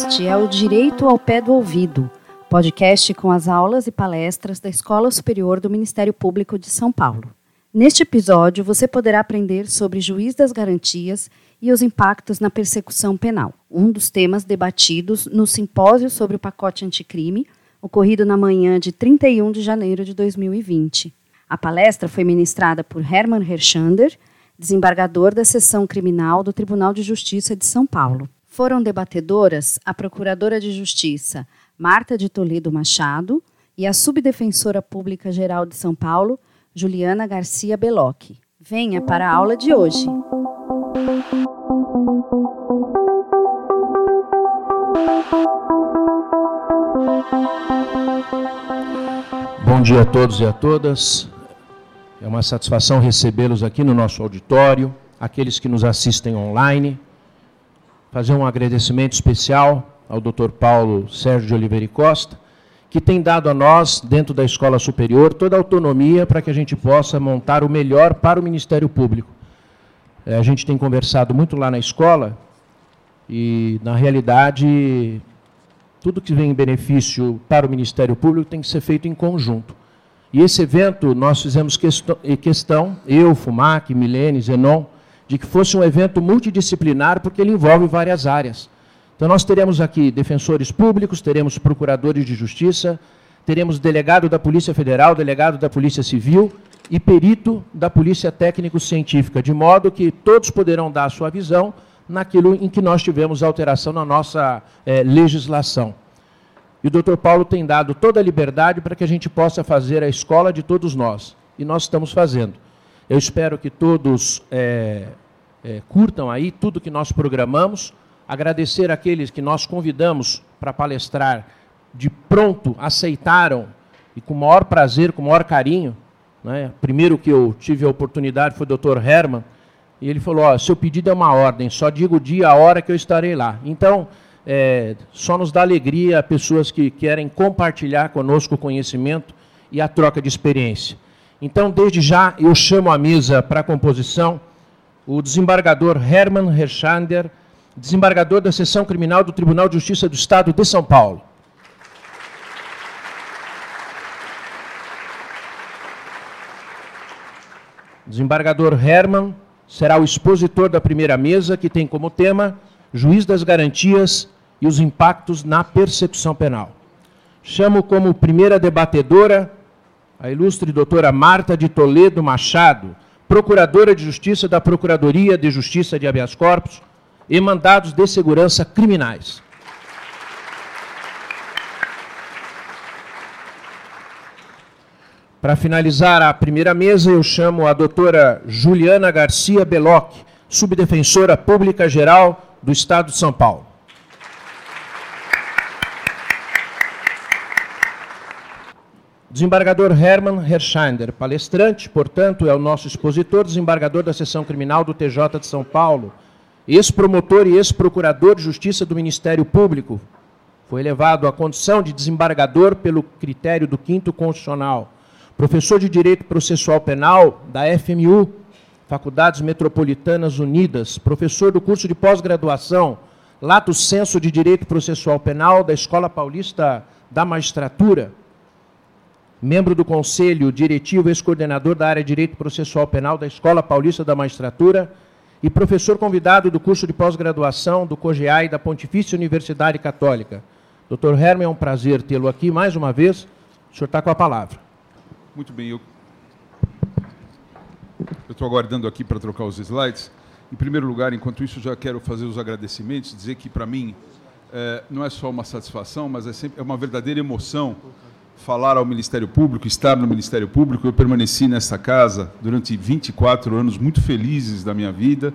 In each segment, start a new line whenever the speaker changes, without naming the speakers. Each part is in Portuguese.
Este é o Direito ao Pé do Ouvido, podcast com as aulas e palestras da Escola Superior do Ministério Público de São Paulo. Neste episódio, você poderá aprender sobre juiz das garantias e os impactos na persecução penal, um dos temas debatidos no simpósio sobre o pacote anticrime, ocorrido na manhã de 31 de janeiro de 2020. A palestra foi ministrada por Hermann Herschander, desembargador da Seção Criminal do Tribunal de Justiça de São Paulo. Foram debatedoras a Procuradora de Justiça Marta de Toledo Machado e a Subdefensora Pública Geral de São Paulo, Juliana Garcia Belocchi. Venha para a aula de hoje.
Bom dia a todos e a todas. É uma satisfação recebê-los aqui no nosso auditório, aqueles que nos assistem online. Fazer um agradecimento especial ao Dr. Paulo Sérgio de Oliveira e Costa, que tem dado a nós, dentro da escola superior, toda a autonomia para que a gente possa montar o melhor para o Ministério Público. É, a gente tem conversado muito lá na escola e, na realidade, tudo que vem em benefício para o Ministério Público tem que ser feito em conjunto. E esse evento nós fizemos questão, eu, Fumac, Milene, Zenon, de que fosse um evento multidisciplinar, porque ele envolve várias áreas. Então nós teremos aqui defensores públicos, teremos procuradores de justiça, teremos delegado da Polícia Federal, delegado da Polícia Civil e perito da Polícia Técnico-Científica, de modo que todos poderão dar a sua visão naquilo em que nós tivemos alteração na nossa é, legislação. E o doutor Paulo tem dado toda a liberdade para que a gente possa fazer a escola de todos nós. E nós estamos fazendo. Eu espero que todos é, é, curtam aí tudo que nós programamos. Agradecer aqueles que nós convidamos para palestrar, de pronto aceitaram e com o maior prazer, com o maior carinho. Né? Primeiro que eu tive a oportunidade foi o doutor Herman, e ele falou: seu pedido é uma ordem, só digo o dia, a hora que eu estarei lá. Então, é, só nos dá alegria pessoas que querem compartilhar conosco o conhecimento e a troca de experiência. Então, desde já, eu chamo à mesa para a composição o desembargador Hermann Herschander, desembargador da Seção Criminal do Tribunal de Justiça do Estado de São Paulo. Desembargador Hermann será o expositor da primeira mesa, que tem como tema Juiz das Garantias e os impactos na persecução penal. Chamo como primeira debatedora a ilustre doutora Marta de Toledo Machado, procuradora de Justiça da Procuradoria de Justiça de Habeas Corpus e mandados de segurança criminais. Para finalizar a primeira mesa, eu chamo a doutora Juliana Garcia Belocchi, subdefensora pública geral do Estado de São Paulo. Desembargador Hermann Herschander, palestrante, portanto, é o nosso expositor, desembargador da Seção Criminal do TJ de São Paulo, ex-promotor e ex-procurador de Justiça do Ministério Público. Foi elevado à condição de desembargador pelo critério do quinto constitucional. Professor de Direito Processual Penal da FMU, Faculdades Metropolitanas Unidas, professor do curso de pós-graduação Lato Senso de Direito Processual Penal da Escola Paulista da Magistratura, membro do Conselho Diretivo ex-coordenador da área de Direito Processual Penal da Escola Paulista da Magistratura e professor convidado do curso de pós-graduação do COGEAI da Pontifícia Universidade Católica. Doutor Herman, é um prazer tê-lo aqui mais uma vez. O senhor está com a palavra.
Muito bem, eu estou aguardando aqui para trocar os slides. Em primeiro lugar, enquanto isso, já quero fazer os agradecimentos, dizer que para mim é, não é só uma satisfação, mas é, sempre, é uma verdadeira emoção falar ao Ministério Público, estar no Ministério Público. Eu permaneci nessa casa durante 24 anos muito felizes da minha vida,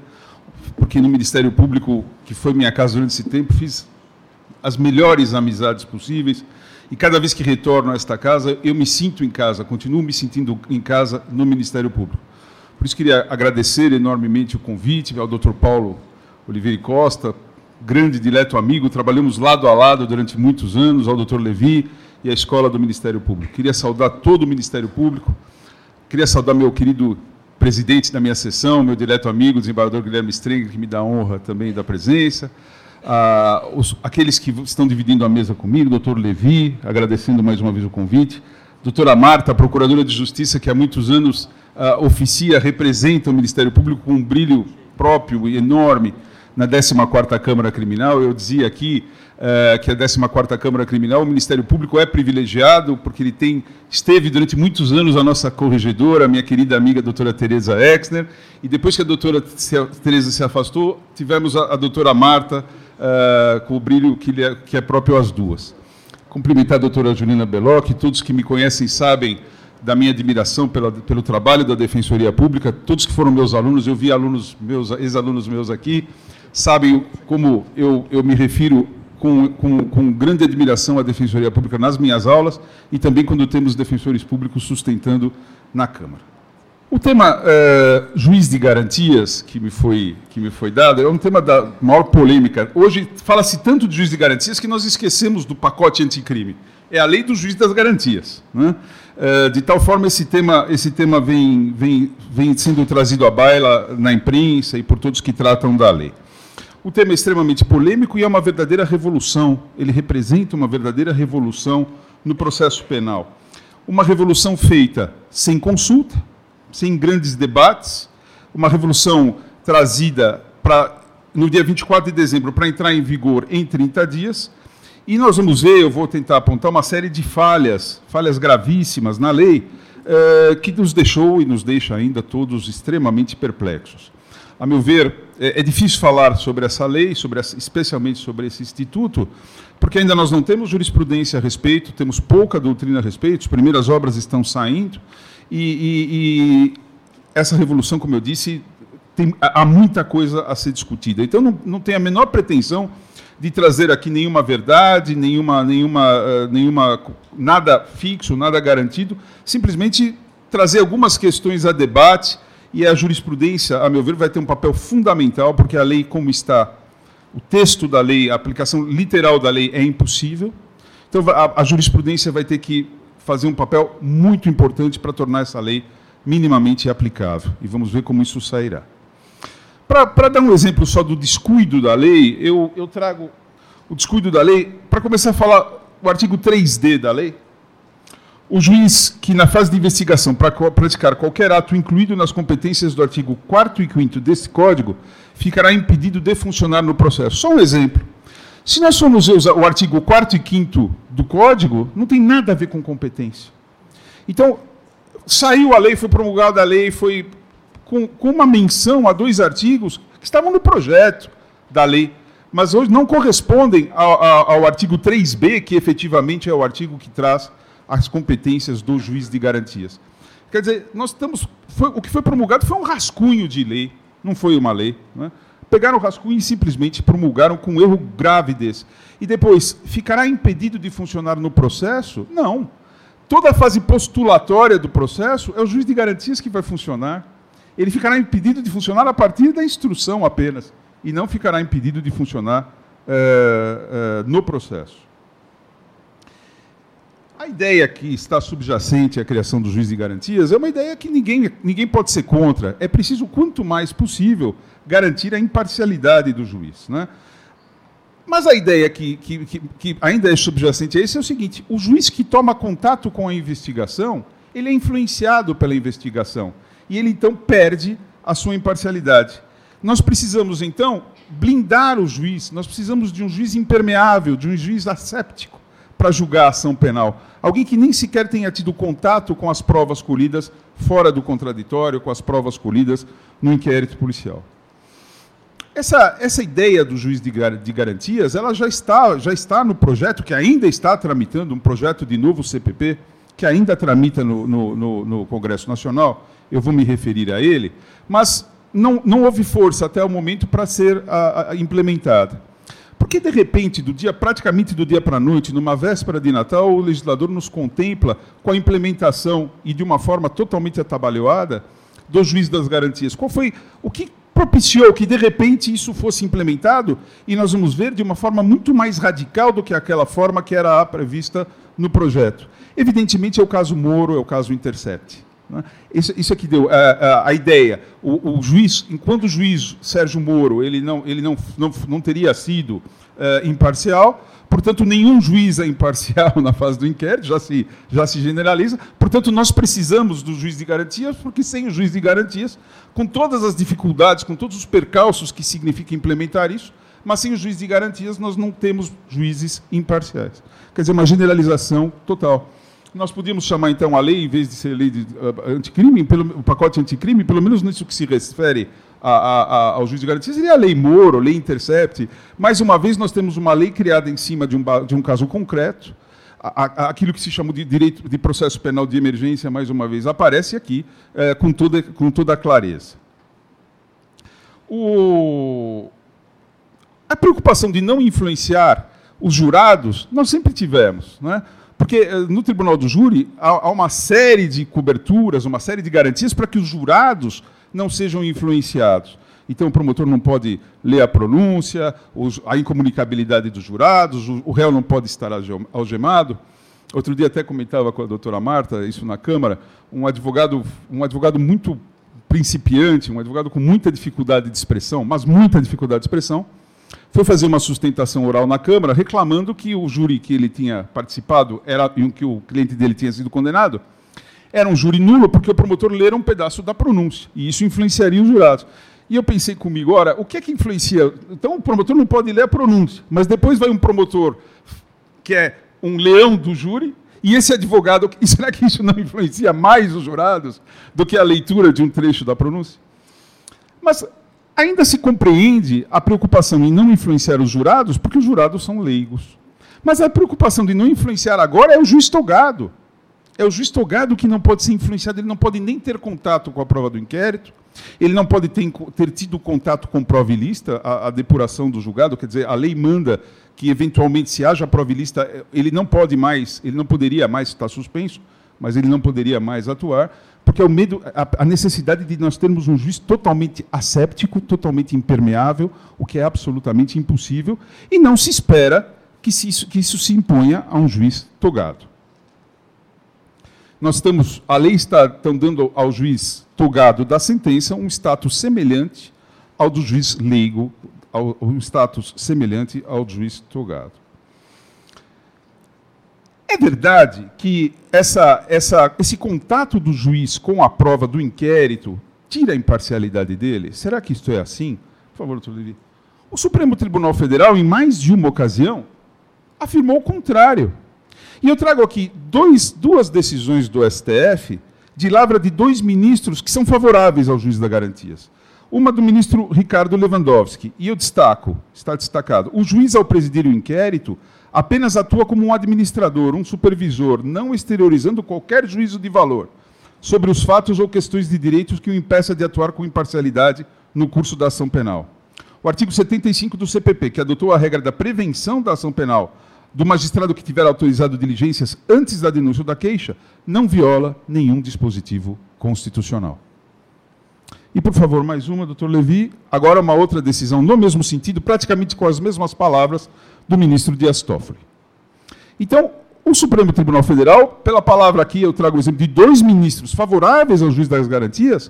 porque no Ministério Público, que foi minha casa durante esse tempo, fiz as melhores amizades possíveis. E cada vez que retorno a esta casa, eu me sinto em casa, continuo me sentindo em casa no Ministério Público. Por isso queria agradecer enormemente o convite ao Dr. Paulo Oliveira Costa, grande dileto amigo, trabalhamos lado a lado durante muitos anos, ao Dr. Levi, e a escola do Ministério Público. Queria saudar todo o Ministério Público, queria saudar meu querido presidente da minha sessão, meu direto amigo, desembargador Guilherme Strenger, que me dá a honra também da presença, a, os, aqueles que estão dividindo a mesa comigo, doutor Levi, agradecendo mais uma vez o convite, doutora Marta, procuradora de Justiça, que há muitos anos uh, oficia, representa o Ministério Público com um brilho próprio e enorme na 14ª Câmara Criminal. Eu dizia aqui uh, que a 14ª Câmara Criminal, o Ministério Público é privilegiado porque ele tem esteve durante muitos anos a nossa corregedora, a minha querida amiga doutora Tereza Exner, e depois que a doutora Tereza se afastou, tivemos a, a doutora Marta uh, com o brilho que, é, que é próprio às duas. Cumprimentar a doutora Julina Beloc, todos que me conhecem sabem da minha admiração pela, pelo trabalho da Defensoria Pública, todos que foram meus alunos, eu vi alunos meus, ex-alunos meus aqui, sabem como eu, eu me refiro com, com, com, grande admiração à Defensoria Pública nas minhas aulas e também quando temos defensores públicos sustentando na Câmara. O tema uh, juiz de garantias que me foi que me foi dado é um tema da maior polêmica. Hoje fala-se tanto de juiz de garantias que nós esquecemos do pacote anticrime. É a lei do juiz das garantias. Né? Uh, de tal forma esse tema esse tema vem vem vem sendo trazido à baila na imprensa e por todos que tratam da lei. O tema é extremamente polêmico e é uma verdadeira revolução. Ele representa uma verdadeira revolução no processo penal. Uma revolução feita sem consulta sem grandes debates, uma revolução trazida para no dia 24 de dezembro para entrar em vigor em 30 dias. E nós vamos ver, eu vou tentar apontar uma série de falhas, falhas gravíssimas na lei, eh, que nos deixou e nos deixa ainda todos extremamente perplexos. A meu ver, é, é difícil falar sobre essa lei, sobre essa, especialmente sobre esse instituto, porque ainda nós não temos jurisprudência a respeito, temos pouca doutrina a respeito, as primeiras obras estão saindo, e, e, e essa revolução, como eu disse, tem, há muita coisa a ser discutida. Então, não, não tem a menor pretensão de trazer aqui nenhuma verdade, nenhuma, nenhuma, uh, nenhuma, nada fixo, nada garantido, simplesmente trazer algumas questões a debate e a jurisprudência, a meu ver, vai ter um papel fundamental, porque a lei, como está, o texto da lei, a aplicação literal da lei é impossível. Então, a, a jurisprudência vai ter que fazer um papel muito importante para tornar essa lei minimamente aplicável. E vamos ver como isso sairá. Para dar um exemplo só do descuido da lei, eu, eu trago o descuido da lei, para começar a falar o artigo 3D da lei. O juiz que, na fase de investigação, para praticar qualquer ato incluído nas competências do artigo 4 e 5 deste Código, ficará impedido de funcionar no processo. Só um exemplo. Se nós formos ver o artigo 4 e 5 do Código, não tem nada a ver com competência. Então, saiu a lei, foi promulgada a lei, foi com, com uma menção a dois artigos que estavam no projeto da lei, mas hoje não correspondem ao, ao, ao artigo 3b, que efetivamente é o artigo que traz as competências do juiz de garantias. Quer dizer, nós estamos. Foi, o que foi promulgado foi um rascunho de lei, não foi uma lei. Né? pegaram o rascunho e simplesmente promulgaram com um erro grave desse. E depois, ficará impedido de funcionar no processo? Não. Toda a fase postulatória do processo é o juiz de garantias que vai funcionar. Ele ficará impedido de funcionar a partir da instrução apenas, e não ficará impedido de funcionar é, é, no processo. A ideia que está subjacente à criação do juiz de garantias é uma ideia que ninguém, ninguém pode ser contra. É preciso, quanto mais possível, garantir a imparcialidade do juiz. Né? Mas a ideia que, que, que, que, ainda é subjacente a isso é o seguinte: o juiz que toma contato com a investigação, ele é influenciado pela investigação e ele então perde a sua imparcialidade. Nós precisamos então blindar o juiz, nós precisamos de um juiz impermeável, de um juiz asséptico para julgar a ação penal. Alguém que nem sequer tenha tido contato com as provas colhidas fora do contraditório, com as provas colhidas no inquérito policial. Essa, essa ideia do juiz de, de garantias, ela já está, já está no projeto, que ainda está tramitando, um projeto de novo CPP, que ainda tramita no, no, no, no Congresso Nacional, eu vou me referir a ele, mas não, não houve força até o momento para ser a, a, implementada. Porque, de repente, do dia praticamente do dia para a noite, numa véspera de Natal, o legislador nos contempla com a implementação, e de uma forma totalmente atabalhoada, do juiz das garantias. Qual foi o que propiciou que, de repente, isso fosse implementado e nós vamos ver de uma forma muito mais radical do que aquela forma que era prevista no projeto. Evidentemente, é o caso Moro, é o caso Intercept. Né? Isso, isso é que deu a, é, a, é, a ideia. O, o, juiz, enquanto o juiz Sérgio Moro ele não, ele não, não, não teria sido uh, imparcial, portanto, nenhum juiz é imparcial na fase do inquérito, já se, já se generaliza. Portanto, nós precisamos do juiz de garantias, porque sem o juiz de garantias, com todas as dificuldades, com todos os percalços que significa implementar isso, mas sem o juiz de garantias, nós não temos juízes imparciais. Quer dizer, uma generalização total. Nós podíamos chamar, então, a lei, em vez de ser lei de uh, anticrime, pelo, o pacote anticrime, pelo menos nisso que se refere a, a, a, ao juiz de garantias, seria a lei Moro, lei Intercept. Mais uma vez, nós temos uma lei criada em cima de um, de um caso concreto, aquilo que se chamou de direito de processo penal de emergência, mais uma vez, aparece aqui é, com, toda, com toda a clareza. O... A preocupação de não influenciar os jurados, nós sempre tivemos. Né? Porque eh, no tribunal do júri há, uma série de coberturas, uma série de garantias para que os jurados não sejam influenciados. Então, o promotor não pode ler a pronúncia, a incomunicabilidade dos jurados, o réu não pode estar algemado. Outro dia até comentava com a doutora Marta, isso na Câmara, um advogado, um advogado muito principiante, um advogado com muita dificuldade de expressão, mas muita dificuldade de expressão, foi fazer uma sustentação oral na Câmara reclamando que o júri que ele tinha participado era em que o cliente dele tinha sido condenado era um júri nulo porque o promotor lera um pedaço da pronúncia e isso influenciaria os jurados. E eu pensei comigo, ora, o que é que influencia? Então o promotor não pode ler a pronúncia, mas depois vai um promotor que é um leão do júri e esse advogado, e será que isso não influencia mais os jurados do que a leitura de um trecho da pronúncia? Mas Ainda se compreende a preocupação em não influenciar os jurados, porque os jurados são leigos. Mas a preocupação de não influenciar agora é o juiz togado. É o juiz togado que não pode ser influenciado, ele não pode nem ter contato com a prova do inquérito, ele não pode ter, ter tido contato com prova ilícita, a, a, depuração do julgado, quer dizer, a lei manda que eventualmente se haja prova ilícita, ele não pode mais, ele não poderia mais estar suspenso, mas ele não poderia mais atuar porque é o medo, a, necessidade de nós termos um juiz totalmente asséptico, totalmente impermeável, o que é absolutamente impossível, e não se espera que, isso, que isso se imponha a um juiz togado. Nós estamos, a lei está dando ao juiz togado da sentença um status semelhante ao do juiz leigo, ao, um status semelhante ao do juiz togado. É verdade que essa, essa, esse contato do juiz com a prova do inquérito tira a imparcialidade dele? Será que isto é assim? Por favor, doutor Levi. O Supremo Tribunal Federal, em mais de uma ocasião, afirmou o contrário. E eu trago aqui dois, duas decisões do STF de lavra de dois ministros que são favoráveis ao juiz das garantias. Uma do ministro Ricardo Lewandowski, e eu destaco, está destacado, o juiz ao presidir o inquérito apenas atua como um administrador, um supervisor, não exteriorizando qualquer juízo de valor sobre os fatos ou questões de direitos que o impeça de atuar com imparcialidade no curso da ação penal. O artigo 75 do CPP, que adotou a regra da prevenção da ação penal do magistrado que tiver autorizado diligências antes da denúncia ou da queixa, não viola nenhum dispositivo constitucional. E, por favor, mais uma, doutor Levi. Agora, uma outra decisão no mesmo sentido, praticamente com as mesmas palavras, do ministro Dias Toffoli. Então, o Supremo Tribunal Federal, pela palavra aqui, eu trago o exemplo de dois ministros favoráveis ao juiz das garantias,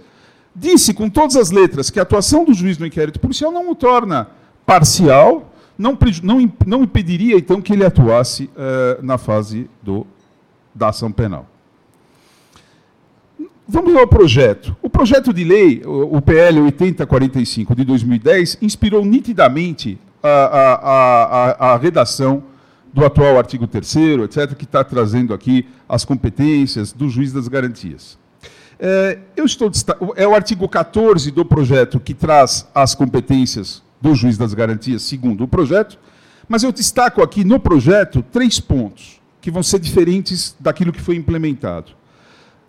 disse com todas as letras que a atuação do juiz no inquérito policial não o torna parcial, não, não, não impediria, então, que ele atuasse uh, na fase do, da ação penal. Vamos ao projeto. O projeto de lei, o PL 8045 de 2010, inspirou nitidamente a, a, a, a redação do atual artigo 3 etc., que está trazendo aqui as competências do juiz das garantias. É, eu estou é o artigo 14 do projeto que traz as competências do juiz das garantias, segundo o projeto, mas eu destaco aqui no projeto três pontos que vão ser diferentes daquilo que foi implementado.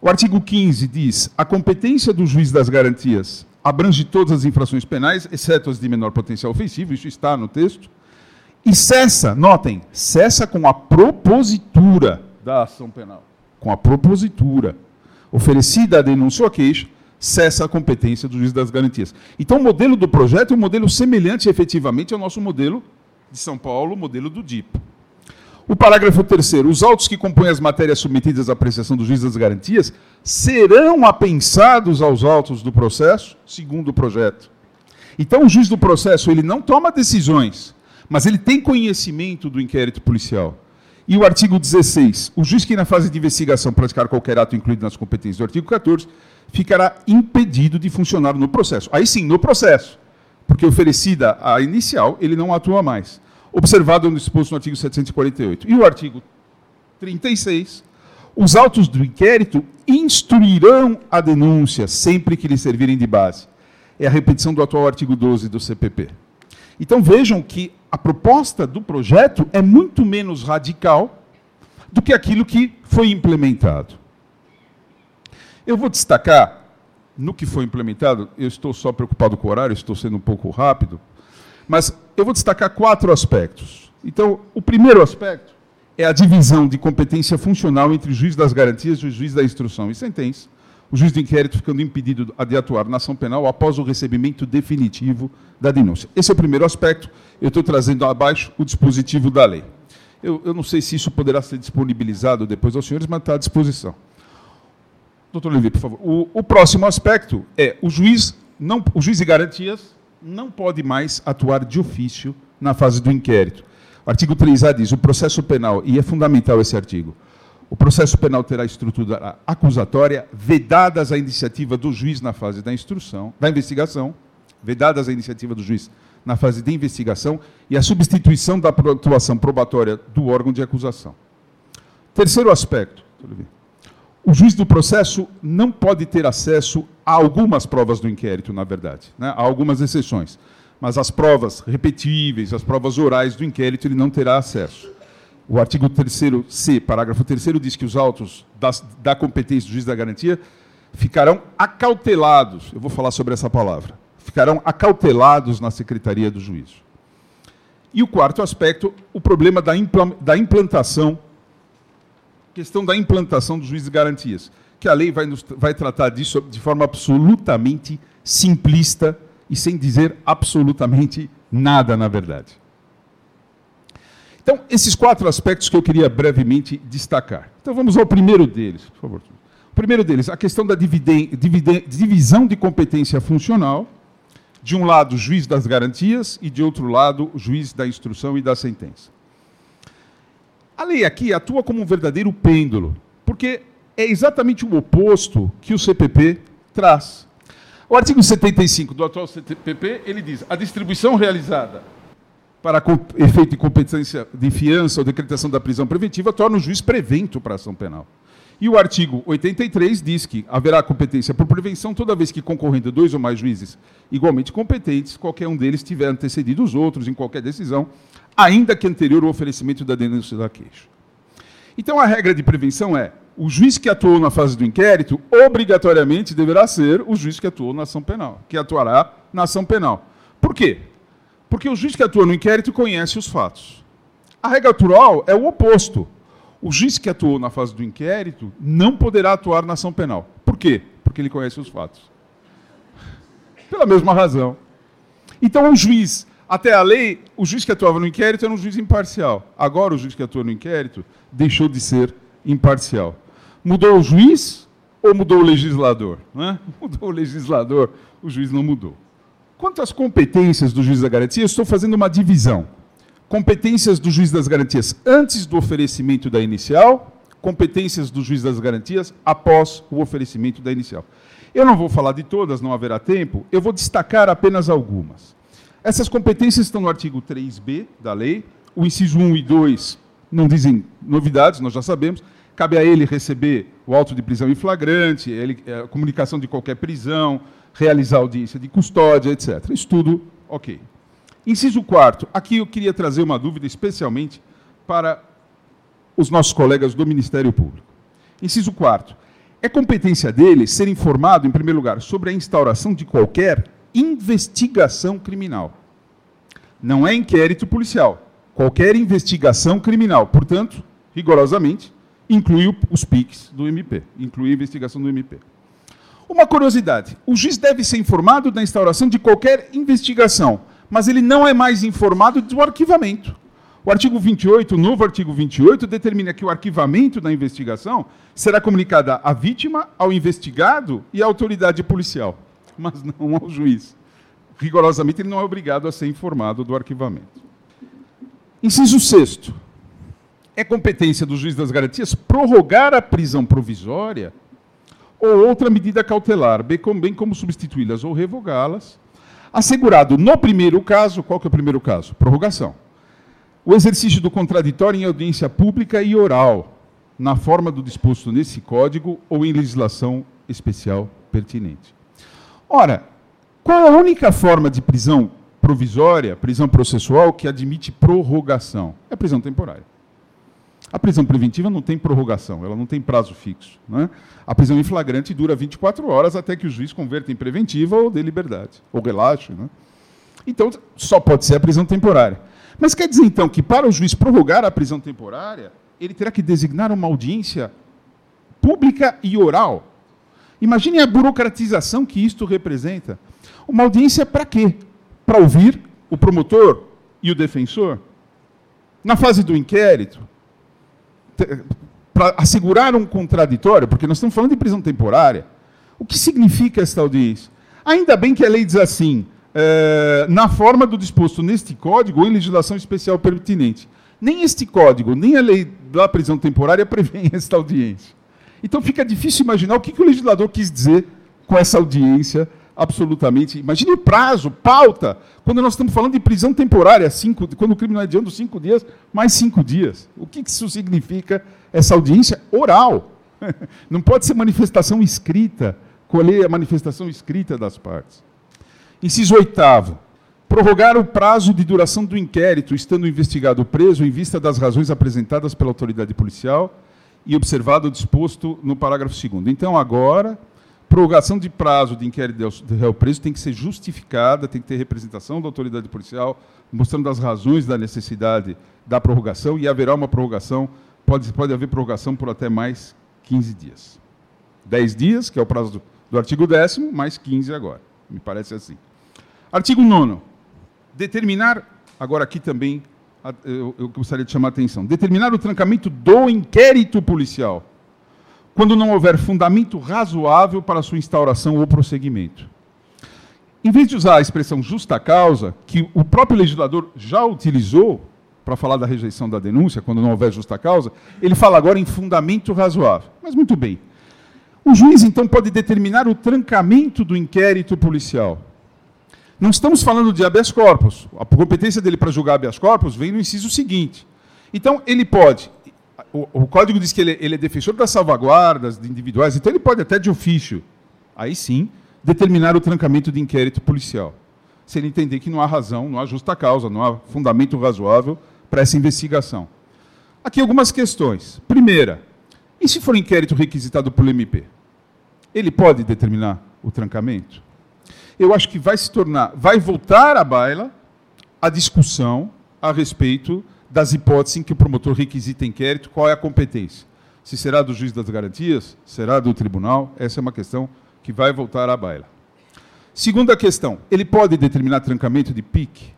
O artigo 15 diz: a competência do juiz das garantias abrange todas as infrações penais, exceto as de menor potencial ofensivo, isso está no texto. E cessa, notem, cessa com a propositura da ação penal. Com a propositura. Oferecida a denúncia ou a queixa, cessa a competência do juiz das garantias. Então, o modelo do projeto é um modelo semelhante, efetivamente, ao nosso modelo de São Paulo, o modelo do DIP. O parágrafo 3 os autos que compõem as matérias submetidas à apreciação do juiz das garantias serão apensados aos autos do processo, segundo o projeto. Então, o juiz do processo ele não toma decisões, mas ele tem conhecimento do inquérito policial. E o artigo 16, o juiz que na fase de investigação praticar qualquer ato incluído nas competências do artigo 14, ficará impedido de funcionar no processo. Aí sim, no processo, porque oferecida a inicial, ele não atua mais observado no disposto no artigo 748. E o artigo 36, os autos do inquérito instruirão a denúncia sempre que lhe servirem de base. É a repetição do atual artigo 12 do CPP. Então vejam que a proposta do projeto é muito menos radical do que aquilo que foi implementado. Eu vou destacar, no que foi implementado, eu estou só preocupado com o horário, estou sendo um pouco rápido, mas eu vou destacar quatro aspectos. Então, o primeiro aspecto é a divisão de competência funcional entre o juiz das garantias e o juiz da instrução e sentença. O juiz do inquérito ficando impedido de atuar na ação penal após o recebimento definitivo da denúncia. Esse é o primeiro aspecto. Eu estou trazendo abaixo o dispositivo da lei. Eu, eu não sei se isso poderá ser disponibilizado depois aos senhores, mas está à disposição. Doutor Levi, por favor. O, o próximo aspecto é o juiz, não, o juiz de garantias não pode mais atuar de ofício na fase do inquérito. O artigo 3A diz: o processo penal, e é fundamental esse artigo, o processo penal terá estrutura acusatória, vedadas a iniciativa do juiz na fase da instrução, da investigação, vedadas a iniciativa do juiz na fase de investigação e a substituição da atuação probatória do órgão de acusação. Terceiro aspecto, o juiz do processo não pode ter acesso a algumas provas do inquérito, na verdade. Né? Há algumas exceções. Mas as provas repetíveis, as provas orais do inquérito, ele não terá acesso. O artigo 3C, parágrafo 3 diz que os autos das, da competência do juiz da garantia ficarão acautelados. Eu vou falar sobre essa palavra. Ficarão acautelados na secretaria do juízo. E o quarto aspecto, o problema da, implantação questão da implantação do juiz de garantias, que a lei vai, nos, vai tratar disso de forma absolutamente simplista e sem dizer absolutamente nada, na verdade. Então, esses quatro aspectos que eu queria brevemente destacar. Então, vamos ao primeiro deles, por favor. O primeiro deles, a questão da divisão de competência funcional. De um lado, o juiz das garantias e, de outro lado, o juiz da instrução e da sentença. A lei aqui atua como um verdadeiro pêndulo, porque é exatamente o oposto que o CPP traz. O artigo 75 do atual CPP, ele diz: a distribuição realizada para efeito de competência de fiança ou decretação da prisão preventiva torna o juiz prevento para a ação penal. E o artigo 83 diz que haverá competência por prevenção toda vez que concorrendo dois ou mais juízes igualmente competentes, qualquer um deles tiver antecedido os outros em qualquer decisão, ainda que anterior ao oferecimento da denúncia da queixa. Então a regra de prevenção é: o juiz que atuou na fase do inquérito obrigatoriamente deverá ser o juiz que atuou na ação penal, que atuará na ação penal. Por quê? Porque o juiz que atua no inquérito conhece os fatos. A regra atual é o oposto. O juiz que atuou na fase do inquérito não poderá atuar na ação penal. Por quê? Porque ele conhece os fatos. Pela mesma razão. Então, o juiz até a lei, o juiz que atuava no inquérito era um juiz imparcial. Agora, o juiz que atua no inquérito deixou de ser imparcial. Mudou o juiz ou mudou o legislador? Né? Mudou o legislador, o juiz não mudou. Quanto às competências do juiz da garantia, estou fazendo uma divisão. Competências do juiz das garantias antes do oferecimento da inicial, competências do juiz das garantias após o oferecimento da inicial. Eu não vou falar de todas, não haverá tempo, eu vou destacar apenas algumas. Essas competências estão no artigo 3b da lei. O inciso 1 e 2 não dizem novidades, nós já sabemos. Cabe a ele receber o auto de prisão em flagrante, ele, a é, comunicação de qualquer prisão, realizar audiência de custódia, etc. Isso tudo, ok. Inciso 4. Aqui eu queria trazer uma dúvida especialmente para os nossos colegas do Ministério Público. Inciso 4. É competência dele ser informado, em primeiro lugar, sobre a instauração de qualquer investigação criminal. Não é inquérito policial. Qualquer investigação criminal. Portanto, rigorosamente, inclui os PICs do MP, inclui a investigação do MP. Uma curiosidade: o juiz deve ser informado da instauração de qualquer investigação, mas ele não é mais informado do arquivamento. O artigo 28, o novo artigo 28, determina que o arquivamento da investigação será comunicado à vítima, ao investigado e à autoridade policial, mas não ao juiz. Rigorosamente, ele não é obrigado a ser informado do arquivamento. Inciso 6. É competência do juiz das garantias prorrogar a prisão provisória ou outra medida cautelar, bem como substituí-las ou revogá-las, assegurado no primeiro caso, qual que é o primeiro caso? Prorrogação o exercício do contraditório em audiência pública e oral, na forma do disposto nesse código ou em legislação especial pertinente. Ora, qual a única forma de prisão provisória, prisão processual, que admite prorrogação? É a prisão temporária. A prisão preventiva não tem prorrogação, ela não tem prazo fixo. Né? A prisão em flagrante dura 24 horas até que o juiz converta em preventiva ou dê liberdade, ou relaxe. Né? Então, só pode ser a prisão temporária. Mas quer dizer, então, que para o juiz prorrogar a prisão temporária, ele terá que designar uma audiência pública e oral. Imagine a burocratização que isto representa. Uma audiência para quê? Para ouvir o promotor e o defensor? Na fase do inquérito? Para assegurar um contraditório? Porque nós estamos falando de prisão temporária. O que significa esta audiência? Ainda bem que a lei diz assim: é, na forma do disposto neste código ou em legislação especial pertinente. Nem este código, nem a lei da prisão temporária prevêem esta audiência. Então fica difícil imaginar o que, que o legislador quis dizer com essa audiência absolutamente. Imagine o prazo, pauta, quando nós estamos falando de prisão temporária, cinco, quando o crime não é de cinco dias, mais cinco dias. O que, que isso significa, essa audiência oral? Não pode ser manifestação escrita, colher a manifestação escrita das partes. Inciso oitavo. Prorrogar o prazo de duração do inquérito, estando o investigado preso, em vista das razões apresentadas pela autoridade policial e observado o disposto no parágrafo 2. Então, agora, prorrogação de prazo de inquérito de réu preso tem que ser justificada, tem que ter representação da autoridade policial, mostrando as razões da necessidade da prorrogação, e haverá uma prorrogação, pode, pode haver prorrogação por até mais 15 dias. 10 dias, que é o prazo do, do artigo 10 mais 15 agora. Me parece assim. Artigo 9. Determinar, agora aqui também eu, eu gostaria de chamar a atenção, determinar o trancamento do inquérito policial, quando não houver fundamento razoável para sua instauração ou prosseguimento. Em vez de usar a expressão justa causa, que o próprio legislador já utilizou para falar da rejeição da denúncia, quando não houver justa causa, ele fala agora em fundamento razoável. Mas muito bem. O juiz, então, pode determinar o trancamento do inquérito policial não estamos falando de habeas corpus. A competência dele para julgar habeas corpus vem no inciso seguinte. Então, ele pode. O, o código diz que ele, ele, é defensor das salvaguardas individuais, então ele pode até de ofício, aí sim, determinar o trancamento de inquérito policial. Se ele entender que não há razão, não há justa causa, não há fundamento razoável para essa investigação. Aqui algumas questões. Primeira, e se for inquérito requisitado pelo MP? Ele pode determinar o trancamento? Eu acho que vai se tornar, vai voltar à baila a discussão a respeito das hipóteses em que o promotor requisita inquérito, qual é a competência. Se será do juiz das garantias, será do tribunal, essa é uma questão que vai voltar à baila. Segunda questão, ele pode determinar trancamento de PIC?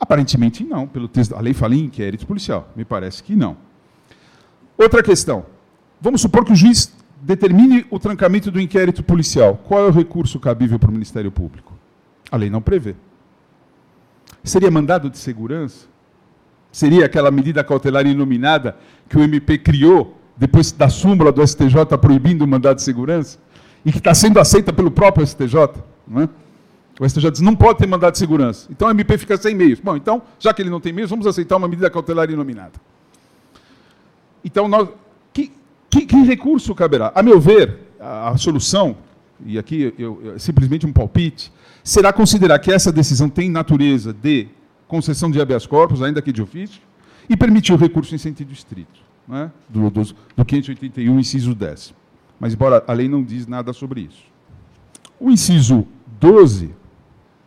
Aparentemente não, pelo texto. A lei fala em inquérito policial, me parece que não. Outra questão, vamos supor que o juiz determine o trancamento do inquérito policial. Qual é o recurso cabível para o Ministério Público? A lei não prevê. Seria mandado de segurança? Seria aquela medida cautelar inominada que o MP criou depois da súmula do STJ proibindo o mandado de segurança? E que está sendo aceita pelo próprio STJ? Não é? O STJ diz não pode ter mandado de segurança. Então o MP fica sem meios. Bom, então, já que ele não tem meios, vamos aceitar uma medida cautelar inominada. Então, nós, que, que recurso caberá? A meu ver, a, a solução, e aqui eu, eu, simplesmente um palpite, será considerar que essa decisão tem natureza de concessão de habeas corpus, ainda que de ofício, e permitir o recurso em sentido estrito, né? do, do, do 581, inciso 10. Mas, embora a lei não diz nada sobre isso. O inciso 12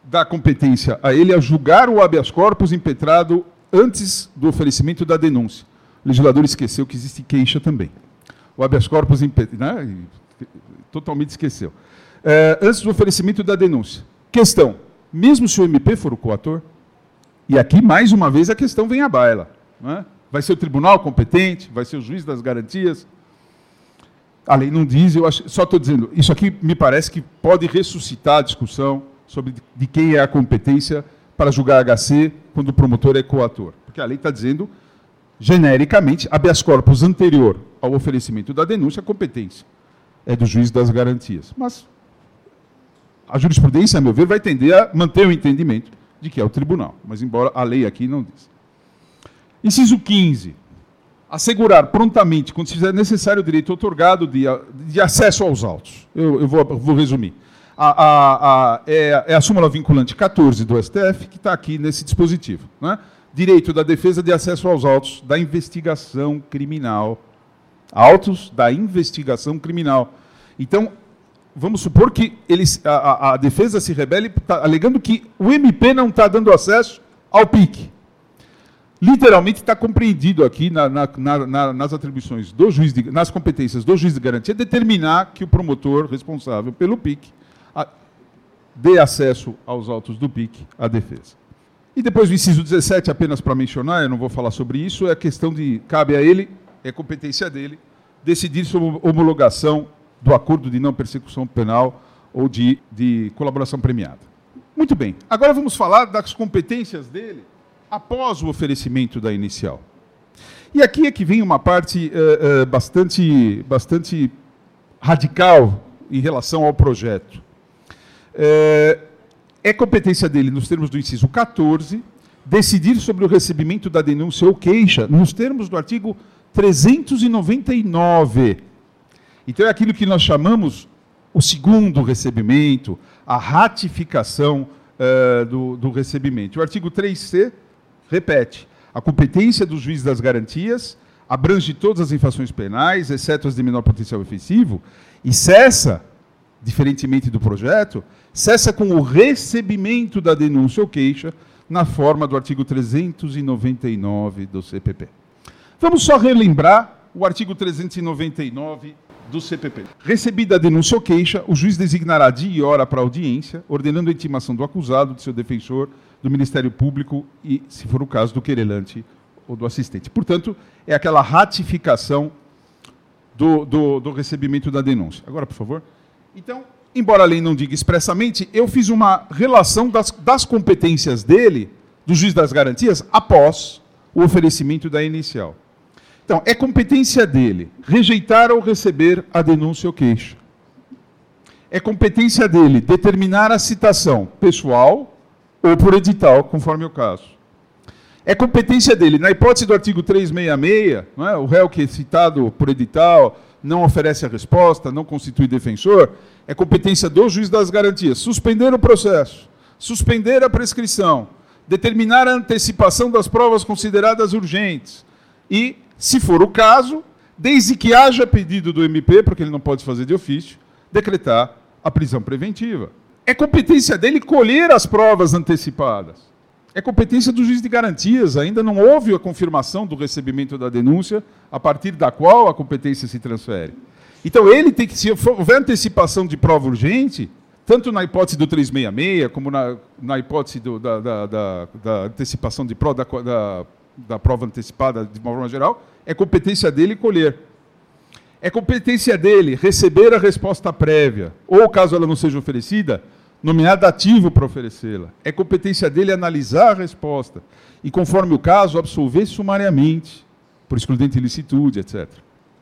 dá competência a ele a julgar o habeas corpus impetrado antes do oferecimento da denúncia. O legislador esqueceu que existe queixa também o habeas corpus né, totalmente esqueceu. É, antes do oferecimento da denúncia. Questão: mesmo se o MP for o coator, E aqui, mais uma vez, a questão vem à baila. É? Vai ser o tribunal competente? Vai ser o juiz das garantias? A lei não diz, eu acho, só estou dizendo, isso aqui me parece que pode ressuscitar a discussão sobre de quem é a competência para julgar HC quando o promotor é coator. Porque a lei está dizendo, genericamente, habeas corpus anterior ao oferecimento da denúncia, a competência é do juiz das garantias. Mas a jurisprudência, a meu ver, vai tender a manter o entendimento de que é o tribunal. Mas, embora a lei aqui não diz. Inciso 15 assegurar prontamente, quando se fizer necessário, o direito otorgado de, de acesso aos autos. Eu, eu vou, vou, resumir. A, a, a, é, é, a súmula vinculante 14 do STF que está aqui nesse dispositivo. Né? Direito da defesa de acesso aos autos da investigação criminal. Autos da investigação criminal. Então, vamos supor que eles, a, a defesa se rebele tá alegando que o MP não está dando acesso ao PIC literalmente está compreendido aqui na, na, na, nas atribuições do juiz, de, nas competências do juiz de garantia, determinar que o promotor responsável pelo PIC a, dê acesso aos autos do PIC à defesa. E depois o inciso 17, apenas para mencionar, eu não vou falar sobre isso, é a questão de, cabe a ele, é competência dele, decidir sobre homologação do acordo de não persecução penal ou de, de colaboração premiada. Muito bem, agora vamos falar das competências dele após o oferecimento da inicial. E aqui é que vem uma parte uh, uh, bastante, bastante radical em relação ao projeto. É, é competência dele, nos termos do inciso 14, decidir sobre o recebimento da denúncia ou queixa, nos termos do artigo 399. Então, é aquilo que nós chamamos o segundo recebimento, a ratificação uh, do, do recebimento. O artigo 3C repete, a competência do juiz das garantias abrange todas as infrações penais, exceto as de menor potencial ofensivo, e cessa, diferentemente do projeto, cessa com o recebimento da denúncia ou queixa na forma do artigo 399 do CPP. Vamos só relembrar o artigo 399 do CPP. Recebida a denúncia ou queixa, o juiz designará dia e hora para audiência, ordenando a intimação do acusado, de seu defensor, do Ministério Público e, se for o caso, do querelante ou do assistente. Portanto, é aquela ratificação do, do, do recebimento da denúncia. Agora, por favor. Então, embora a lei não diga expressamente, eu fiz uma relação das, das competências dele, do juiz das garantias, após o oferecimento da inicial. Então, é competência dele rejeitar ou receber a denúncia ou queixa. É competência dele determinar a citação pessoal ou por edital, conforme o caso. É competência dele. Na hipótese do artigo 366, não é? o réu que é citado por edital não oferece a resposta, não constitui defensor, é competência do juiz das garantias suspender o processo, suspender a prescrição, determinar a antecipação das provas consideradas urgentes e, se for o caso, desde que haja pedido do MP, porque ele não pode fazer de ofício, decretar a prisão preventiva. É competência dele colher as provas antecipadas. É competência do juiz de garantias. Ainda não houve a confirmação do recebimento da denúncia, a partir da qual a competência se transfere. Então, ele tem que, se houver antecipação de prova urgente, tanto na hipótese do 366, como na, na hipótese do, da, da, da, da, antecipação de prova, da, prova antecipada de uma forma geral, é competência dele colher. É competência dele receber a resposta prévia, ou caso ela não seja oferecida, nomear dativo para oferecê-la. É competência dele analisar a resposta e, conforme o caso, absolver sumariamente, por excludente ilicitude, etc.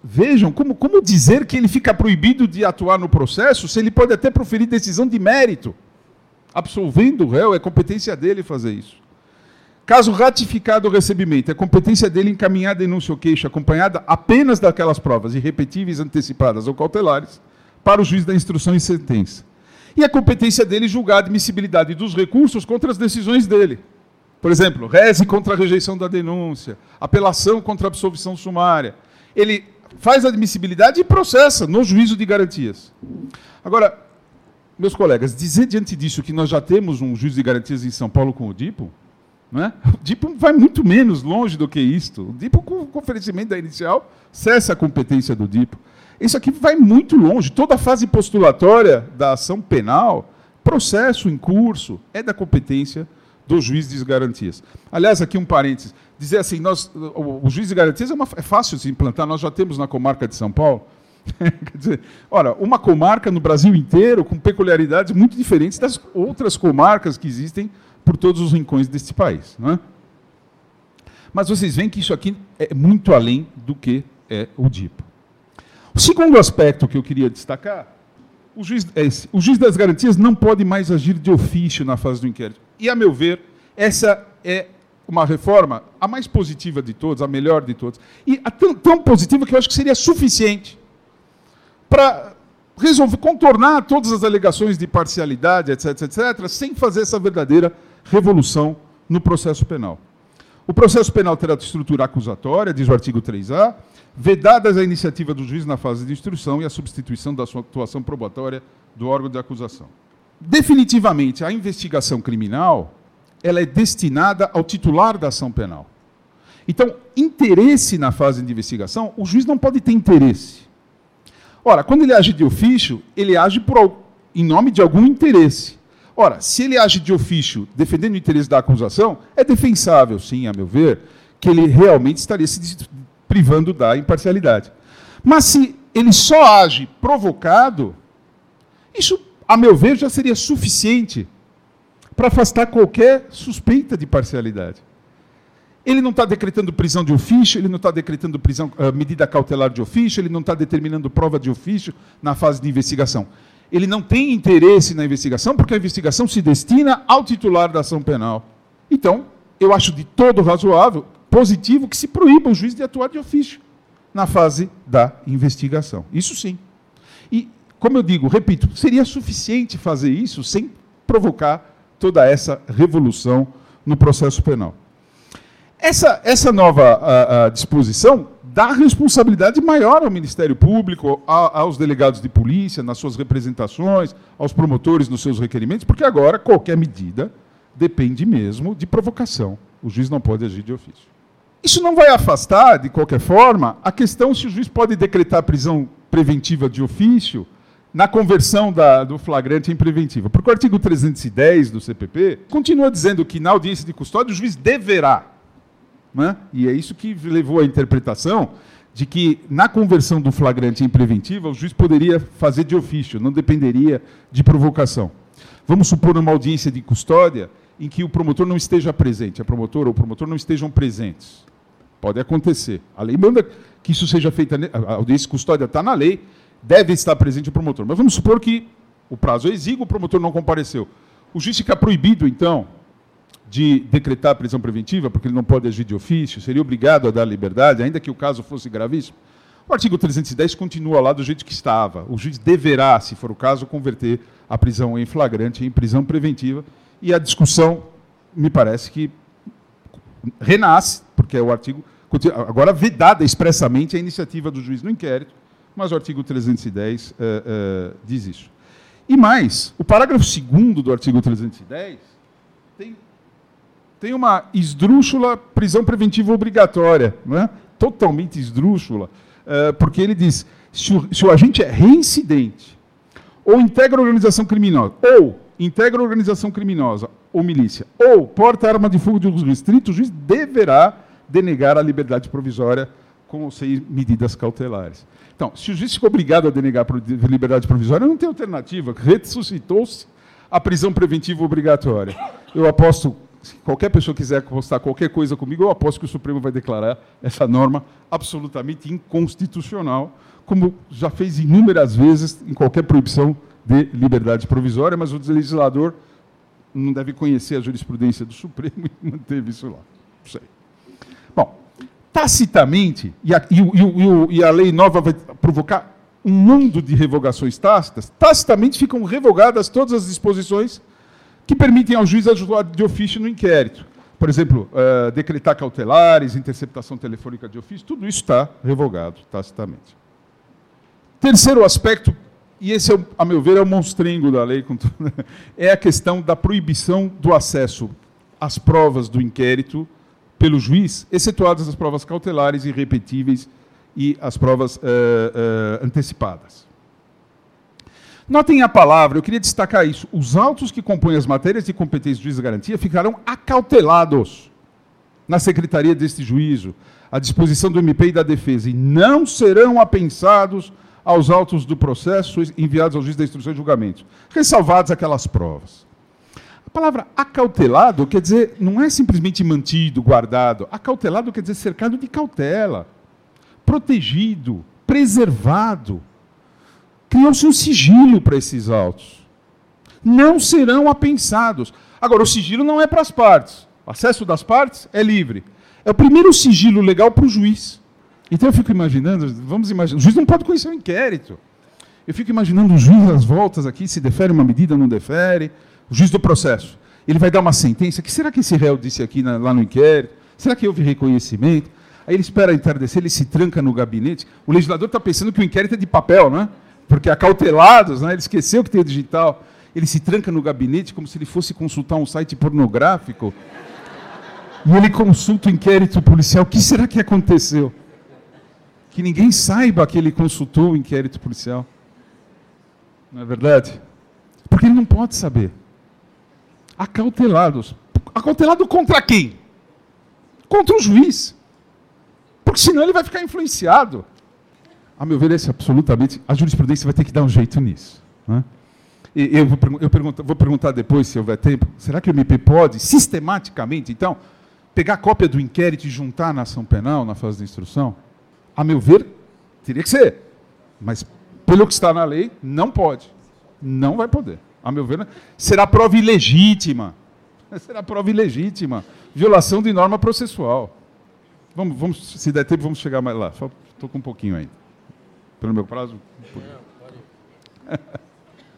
Vejam como, como dizer que ele fica proibido de atuar no processo se ele pode até proferir decisão de mérito. Absolvendo o réu, é competência dele fazer isso. Caso ratificado o recebimento, é competência dele encaminhar a denúncia ou queixa acompanhada apenas daquelas provas irrepetíveis, antecipadas ou cautelares para o juiz da instrução e sentença. E é competência dele julgar a admissibilidade dos recursos contra as decisões dele. Por exemplo, reze contra a rejeição da denúncia, apelação contra a absolvição sumária. Ele faz a admissibilidade e processa no juízo de garantias. Agora, meus colegas, dizer diante disso que nós já temos um juízo de garantias em São Paulo com o DIPO, né? O DIPO vai muito menos longe do que isto. O DIPO, com o oferecimento da inicial, cessa a competência do DIPO. Isso aqui vai muito longe. Toda a fase postulatória da ação penal, processo em curso, é da competência do juiz de garantias. Aliás, aqui um parênteses. Dizer assim, nós, o, o juiz de garantias é, uma, é fácil de se implantar, nós já temos na comarca de São Paulo. Quer dizer, ora, uma comarca no Brasil inteiro com peculiaridades muito diferentes das outras comarcas que existem por todos os rincões deste país. Não é? Mas vocês veem que isso aqui é muito além do que é o DIPO. O segundo aspecto que eu queria destacar, o juiz, é esse, o juiz das garantias não pode mais agir de ofício na fase do inquérito. E, a meu ver, essa é uma reforma a mais positiva de todas, a melhor de todas. E a tão, tão positiva que eu acho que seria suficiente para resolver, contornar todas as alegações de parcialidade, etc., etc., sem fazer essa verdadeira revolução no processo penal. O processo penal terá estrutura acusatória, diz o artigo 3A, vedadas a iniciativa do juiz na fase de instrução e a substituição da sua atuação probatória do órgão de acusação. Definitivamente, a investigação criminal ela é destinada ao titular da ação penal. Então, interesse na fase de investigação, o juiz não pode ter interesse. Ora, quando ele age de ofício, ele age por, em nome de algum interesse. Ora, se ele age de ofício defendendo o interesse da acusação, é defensável, sim, a meu ver, que ele realmente estaria se privando da imparcialidade. Mas se ele só age provocado, isso, a meu ver, já seria suficiente para afastar qualquer suspeita de parcialidade. Ele não está decretando prisão de ofício, ele não está decretando prisão, uh, medida cautelar de ofício, ele não está determinando prova de ofício na fase de investigação ele não tem interesse na investigação, porque a investigação se destina ao titular da ação penal. Então, eu acho de todo razoável, positivo, que se proíba o juiz de atuar de ofício na fase da investigação. Isso sim. E, como eu digo, repito, seria suficiente fazer isso sem provocar toda essa revolução no processo penal. Essa, essa nova a, a disposição dá responsabilidade maior ao Ministério Público, a, aos delegados de polícia, nas suas representações, aos promotores nos seus requerimentos, porque agora qualquer medida depende mesmo de provocação. O juiz não pode agir de ofício. Isso não vai afastar, de qualquer forma, a questão se o juiz pode decretar prisão preventiva de ofício na conversão da, do flagrante em preventiva. Porque o artigo 310 do CPP continua dizendo que na audiência de custódia o juiz deverá né? E é isso que levou à interpretação de que, na conversão do flagrante em preventiva, o juiz poderia fazer de ofício, não dependeria de provocação. Vamos supor uma audiência de custódia em que o promotor não esteja presente, a promotora ou o promotor não estejam presentes. Pode acontecer. A lei manda que isso seja feito, a audiência de custódia está na lei, deve estar presente o promotor. Mas vamos supor que o prazo é exíguo, o promotor não compareceu. O juiz fica proibido, então, de decretar prisão preventiva, porque ele não pode agir de ofício, seria obrigado a dar liberdade, ainda que o caso fosse gravíssimo. O artigo 310 continua lá do jeito que estava. O juiz deverá, se for o caso, converter a prisão em flagrante em prisão preventiva. E a discussão, me parece que renasce, porque é o artigo. Agora, vedada expressamente a iniciativa do juiz no inquérito, mas o artigo 310 é, é, diz isso. E mais, o parágrafo 2 do artigo 310 tem tem uma esdrúxula prisão preventiva obrigatória, não é? totalmente esdrúxula, eh, porque ele diz: se o, se o agente é reincidente, ou integra organização criminosa, ou integra organização criminosa ou milícia, ou porta arma de fogo de uso restrito, o juiz deverá denegar a liberdade provisória com ou sem medidas cautelares. Então, se o juiz ficou obrigado a denegar a liberdade provisória, não tem alternativa. Ressuscitou-se a prisão preventiva obrigatória. Eu aposto se qualquer pessoa quiser apostar qualquer coisa comigo, eu aposto que o Supremo vai declarar essa norma absolutamente inconstitucional, como já fez inúmeras vezes em qualquer proibição de liberdade provisória, mas o legislador não deve conhecer a jurisprudência do Supremo e manteve isso lá. Não sei. Bom, tacitamente, e a, e, e, e a lei nova vai provocar um mundo de revogações tácitas, tacitamente ficam revogadas todas as disposições que permitem ao juiz ajudar de ofício no inquérito. Por exemplo, uh, decretar cautelares, interceptação telefônica de ofício, tudo isso está revogado tacitamente. Terceiro aspecto, e esse, é, a meu ver, é o monstrengo da lei, é a questão da proibição do acesso às provas do inquérito pelo juiz, excetuadas as provas cautelares, irrepetíveis e as provas uh, uh, antecipadas. Notem a palavra, eu queria destacar isso. Os autos que compõem as matérias de competência do juiz de garantia ficarão acautelados na secretaria deste juízo, à disposição do MP e da defesa, e não serão apensados aos autos do processo enviados ao juiz da instrução e julgamento, ressalvadas aquelas provas. A palavra acautelado quer dizer, não é simplesmente mantido, guardado. Acautelado quer dizer cercado de cautela, protegido, preservado. Criou-se um sigilo para esses autos. Não serão apensados. Agora, o sigilo não é para as partes. O acesso das partes é livre. É o primeiro sigilo legal para o juiz. Então eu fico imaginando, vamos imaginar, o juiz não pode conhecer o inquérito. Eu fico imaginando o juiz às voltas aqui, se defere uma medida, não defere. O juiz do processo. Ele vai dar uma sentença. O que será que esse réu disse aqui na, lá no inquérito? Será que houve reconhecimento? Aí ele espera entardecer, ele se tranca no gabinete. O legislador está pensando que o inquérito é de papel, né? Porque acautelados, né? ele esqueceu que tem o digital. Ele se tranca no gabinete como se ele fosse consultar um site pornográfico. E ele consulta o inquérito policial. O que será que aconteceu? Que ninguém saiba que ele consultou o inquérito policial. Não é verdade? Porque ele não pode saber. Acautelados. Acautelado contra quem? Contra o juiz. Porque senão ele vai ficar influenciado. A meu ver, esse é absolutamente. A jurisprudência vai ter que dar um jeito nisso. Né? E eu, vou, eu pergunto, vou perguntar depois, se houver tempo, será que o MP pode, sistematicamente, então, pegar cópia do inquérito e juntar na ação penal, na fase de instrução? A meu ver, teria que ser. Mas, pelo que está na lei, não pode. Não vai poder. A meu ver, será prova ilegítima. Será prova ilegítima. Violação de norma processual. Vamos, vamos, se der tempo, vamos chegar mais lá. Estou com um pouquinho ainda. Pelo meu prazo.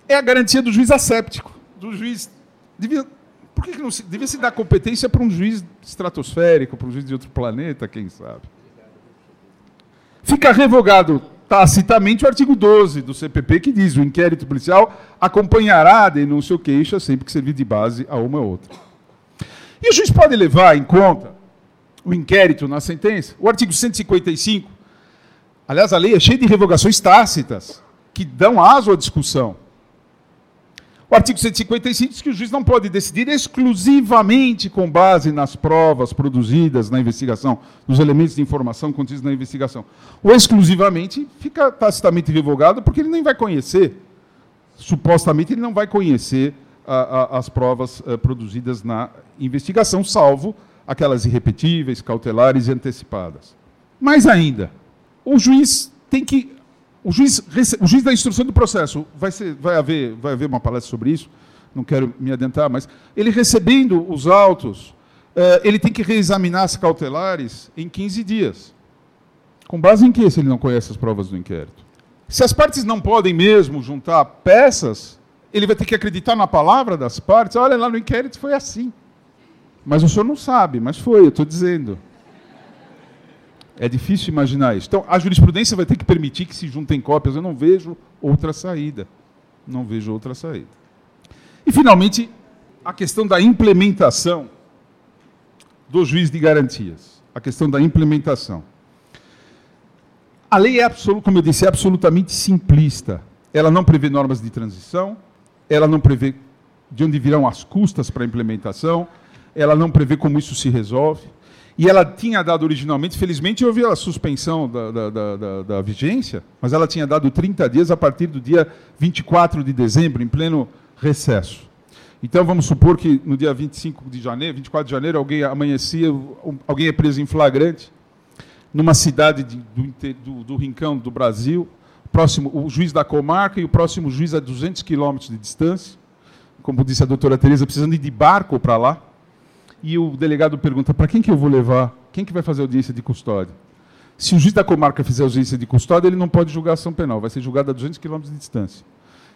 É a garantia do juiz asséptico. Do juiz. Devia, por que, que não se, devia se dar competência para um juiz estratosférico, para um juiz de outro planeta, quem sabe? Fica revogado tacitamente o artigo 12 do CPP, que diz o inquérito policial acompanhará a denúncia ou queixa sempre que servir de base a uma ou outra. E o juiz pode levar em conta o inquérito na sentença? O artigo 155, aliás, a lei é cheia de revogações tácitas, que dão aso à discussão. O artigo 155 diz que o juiz não pode decidir exclusivamente com base nas provas produzidas na investigação, nos elementos de informação contidos na investigação. Ou exclusivamente fica tacitamente revogado porque ele nem vai conhecer, supostamente ele não vai conhecer a, a, as provas uh, produzidas na investigação, salvo aquelas irrepetíveis, cautelares e antecipadas. Mais ainda, o juiz tem que o juiz, o juiz da instrução do processo, vai, ser, vai, haver, vai haver uma palestra sobre isso, não quero me adentrar, mas ele recebendo os autos, eh, ele tem que reexaminar as cautelares em 15 dias. Com base em que, se ele não conhece as provas do inquérito? Se as partes não podem mesmo juntar peças, ele vai ter que acreditar na palavra das partes. Olha, lá no inquérito foi assim. Mas o senhor não sabe, mas foi, eu estou dizendo. É difícil imaginar isso. Então, a jurisprudência vai ter que permitir que se juntem cópias. Eu não vejo outra saída. Não vejo outra saída. E, finalmente, a questão da implementação do juiz de garantias. A questão da implementação. A lei é, como eu disse, é absolutamente simplista. Ela não prevê normas de transição, ela não prevê de onde virão as custas para a implementação, ela não prevê como isso se resolve. E ela tinha dado originalmente, felizmente houve a suspensão da, da, da, da, vigência, mas ela tinha dado 30 dias a partir do dia 24 de dezembro, em pleno recesso. Então vamos supor que no dia 25 de janeiro, 24 de janeiro, alguém amanhecia, alguém é preso em flagrante, numa cidade de, do, do, do, Rincão do Brasil, próximo, o juiz da comarca e o próximo juiz a 200 quilômetros de distância, como disse a doutora Tereza, precisando ir de barco para lá e o delegado pergunta: para quem que eu vou levar? Quem que vai fazer audiência de custódia? Se o juiz da comarca fizer audiência de custódia, ele não pode julgar ação penal, vai ser julgado a 200 km de distância.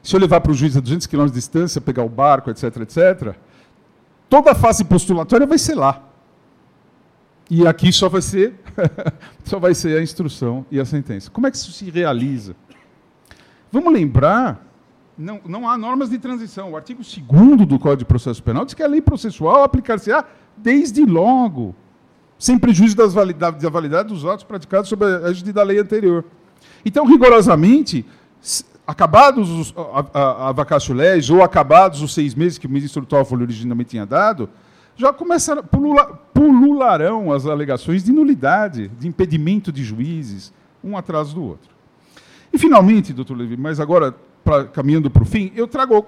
Se eu levar para o juiz a 200 km de distância, pegar o barco, etc., etc., toda a fase postulatória vai ser lá. E aqui só vai ser só vai ser a instrução e a sentença. Como é que isso se realiza? Vamos lembrar não, não há normas de transição. O artigo 2 do Código de Processo Penal diz que a lei processual aplicar-se-á desde logo, sem prejuízo das validade, da validade dos atos praticados sob a égide da lei anterior. Então, rigorosamente, acabados os a, a, a vacatio legis, ou acabados os seis meses que o ministro Toffoli originalmente tinha dado, já começaram, pulula, pulularão as alegações de nulidade, de impedimento de juízes, um atrás do outro. E, finalmente, doutor Levi, mas agora, pra, caminhando para o fim, eu trago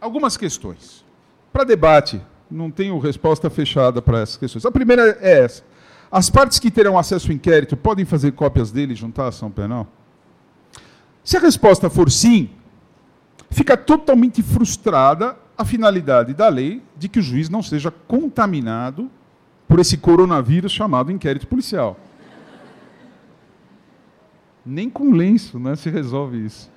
algumas questões para debate. Não tenho resposta fechada para essas questões. A primeira é essa. As partes que terão acesso ao inquérito podem fazer cópias dele e juntar a ação penal? Se a resposta for sim, fica totalmente frustrada a finalidade da lei de que o juiz não seja contaminado por esse coronavírus chamado inquérito policial. Nem com lenço né, se resolve isso.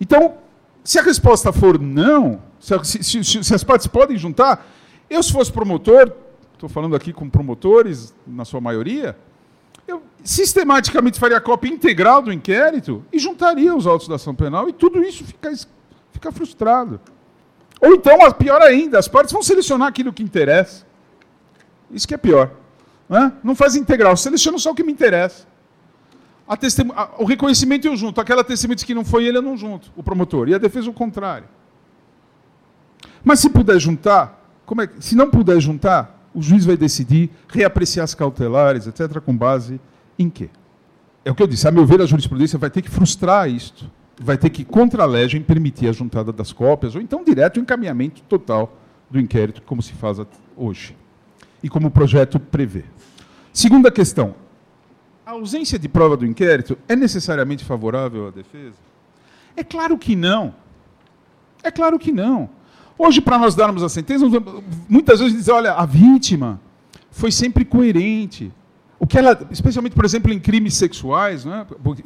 Então, se a resposta for não, se, se, se, se as partes podem juntar, eu, se fosse promotor, estou falando aqui com promotores, na sua maioria, eu sistematicamente faria cópia integral do inquérito e juntaria os autos da ação penal e tudo isso fica, fica frustrado. Ou então, pior ainda, as partes vão selecionar aquilo que interessa. Isso que é pior. Né? Não faz integral, seleciona só o que me interessa. A a, o reconhecimento eu junto, aquela testemunha que não foi ele, eu não junto, o promotor. E a defesa o contrário. Mas se puder juntar, como é, se não puder juntar, o juiz vai decidir reapreciar as cautelares, etc., com base em quê? É o que eu disse, a meu ver, a jurisprudência vai ter que frustrar isto, vai ter que, contra a legem, permitir a juntada das cópias, ou então direto o encaminhamento total do inquérito, como se faz hoje, e como o projeto prevê. Segunda questão, a ausência de prova do inquérito é necessariamente favorável à defesa? É claro que não. É claro que não. Hoje, para nós darmos a sentença, muitas vezes dizem, olha, a vítima foi sempre coerente. O que ela, especialmente, por exemplo, em crimes sexuais, né?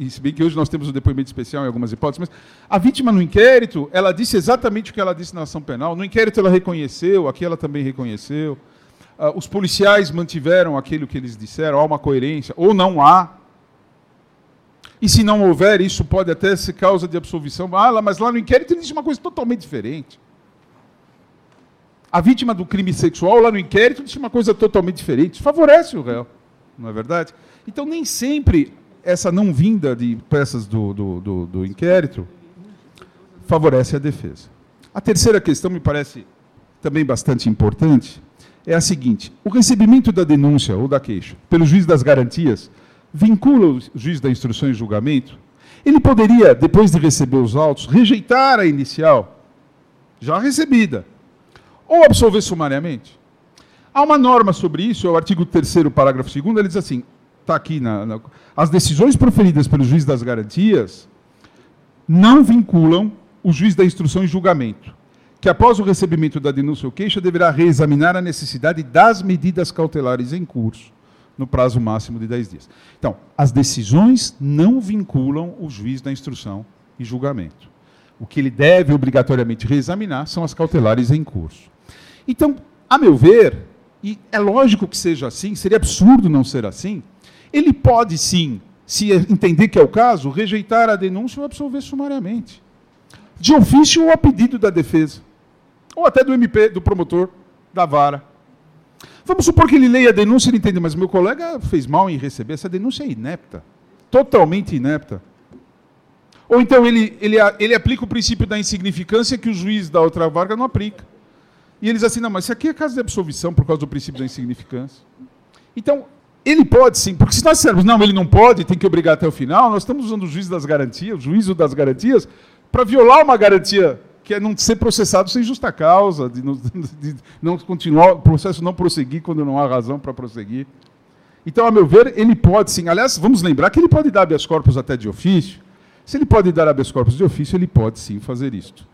se bem que hoje nós temos um depoimento especial em algumas hipóteses, mas a vítima no inquérito, ela disse exatamente o que ela disse na ação penal. No inquérito ela reconheceu, aqui ela também reconheceu. Uh, os policiais mantiveram aquilo que eles disseram, há uma coerência, ou não há. E se não houver, isso pode até ser causa de absolvição. Ah, mas lá no inquérito ele disse uma coisa totalmente diferente. A vítima do crime sexual, lá no inquérito, disse uma coisa totalmente diferente. Favorece o réu, não é verdade? Então, nem sempre essa não vinda de peças do, do, do, do inquérito favorece a defesa. A terceira questão me parece também bastante importante é a seguinte: o recebimento da denúncia ou da queixa pelo juiz das garantias vincula o juiz da instrução e julgamento. Ele poderia, depois de receber os autos, rejeitar a inicial já recebida ou absolver sumariamente. Há uma norma sobre isso, é o artigo 3 parágrafo 2 ele diz assim, está aqui, na, na, as decisões proferidas pelo juiz das garantias não vinculam o juiz da instrução e julgamento, que após o recebimento da denúncia ou queixa deverá reexaminar a necessidade das medidas cautelares em curso, no prazo máximo de 10 dias. Então, as decisões não vinculam o juiz da instrução e julgamento. O que ele deve obrigatoriamente reexaminar são as cautelares em curso. Então, a meu ver, e é lógico que seja assim, seria absurdo não ser assim, ele pode sim, se entender que é o caso, rejeitar a denúncia ou absolver sumariamente. De ofício ou a pedido da defesa. Ou até do MP, do promotor, da vara. Vamos supor que ele leia a denúncia e ele entende, mas meu colega fez mal em receber, essa denúncia é inepta. Totalmente inepta. Ou então ele, ele, ele aplica o princípio da insignificância que o juiz da outra vara não aplica. E eles assim, não, mas isso aqui é caso de absolvição por causa do princípio da insignificância. Então, ele pode sim, porque se nós dissermos, não, ele não pode, tem que obrigar até o final, nós estamos usando o juízo das garantias, o juízo das garantias, para violar uma garantia que é não ser processado sem justa causa, de não, de não continuar, o processo não prosseguir quando não há razão para prosseguir. Então, a meu ver, ele pode sim. Aliás, vamos lembrar que ele pode dar habeas corpus até de ofício. Se ele pode dar habeas corpus de ofício, ele pode sim fazer isto.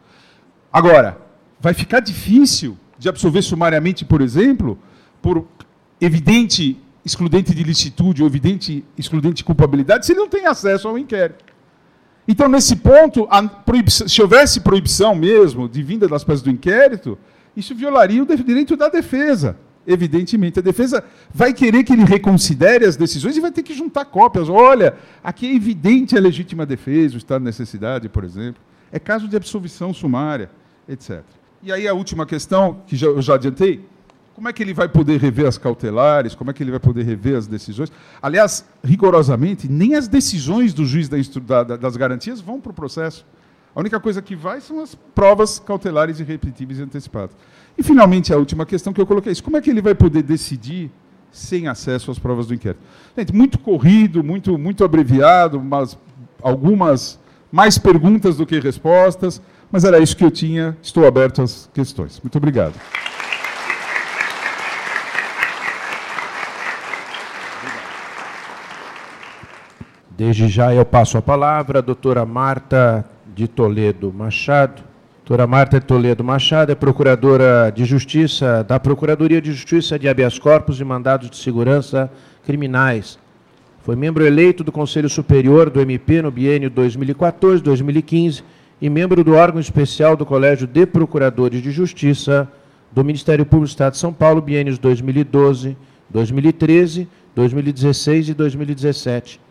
Agora, vai ficar difícil de absolver sumariamente, por exemplo, por evidente excludente de licitude ou evidente excludente de culpabilidade, se ele não tem acesso ao inquérito. Então, nesse ponto, se houvesse proibição mesmo de vinda das peças do inquérito, isso violaria o direito da defesa. Evidentemente, a defesa vai querer que ele reconsidere as decisões e vai ter que juntar cópias. Olha, aqui é evidente a legítima defesa, o estado de necessidade, por exemplo. É caso de absolvição sumária, etc. E aí a última questão, que eu já adiantei, como é que ele vai poder rever as cautelares, como é que ele vai poder rever as decisões. Aliás, rigorosamente, nem as decisões do juiz da, da, das garantias vão para o processo. A única coisa que vai são as provas cautelares irrepetíveis e antecipadas. E, finalmente, a última questão que eu coloquei é como é que ele vai poder decidir sem acesso às provas do inquérito? Gente, muito corrido, muito, muito abreviado, mas algumas mais perguntas do que respostas, mas era isso que eu tinha. Estou aberto às questões. Muito obrigado.
Desde já eu passo a palavra à doutora Marta de Toledo Machado. Doutora Marta de Toledo Machado é procuradora de Justiça da Procuradoria de Justiça de Habeas Corpus e Mandados de Segurança Criminais. Foi membro eleito do Conselho Superior do MP no biênio 2014-2015 e membro do órgão especial do Colégio de Procuradores de Justiça do Ministério Público do Estado de São Paulo, biênios 2012, 2013, 2016 e 2017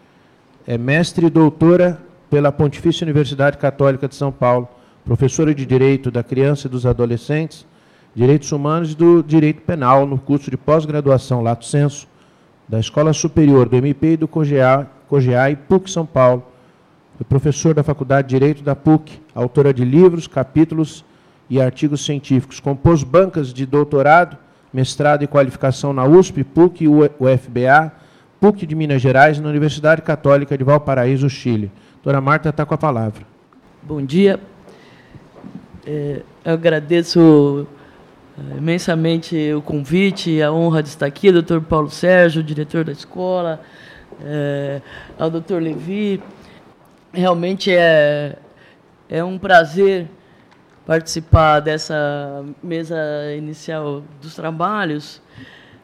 é mestre e doutora pela Pontifícia Universidade Católica de São Paulo, professora de Direito da Criança e dos Adolescentes, Direitos Humanos e do Direito Penal no curso de pós-graduação Lato Senso da Escola Superior do MP e do COGEA, COGEA e PUC São Paulo. Foi professor da Faculdade de Direito da PUC, autora de livros, capítulos e artigos científicos. Compôs bancas de doutorado, mestrado e qualificação na USP, PUC e UFBA, PUC de Minas Gerais, na Universidade Católica de Valparaíso, Chile. Doutora Marta está com a palavra.
Bom dia. É, eu agradeço é, imensamente o convite e a honra de estar aqui, doutor Paulo Sérgio, diretor da escola, é, ao doutor Levi. Realmente é, é um prazer participar dessa mesa inicial dos trabalhos,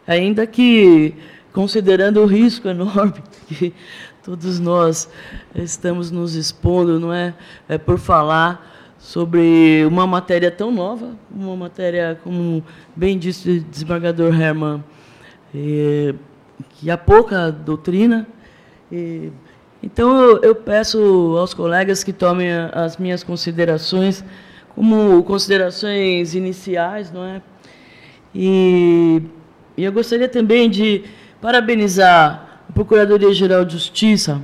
ainda que considerando o risco enorme que todos nós estamos nos expondo, não é, é por falar sobre uma matéria tão nova, uma matéria, como bem disse o desembargador Herman, é, que há pouca doutrina. E, então, eu, eu, peço aos colegas que tomem as minhas considerações como considerações iniciais, não é? E, e eu gostaria também de parabenizar a Procuradoria-Geral de Justiça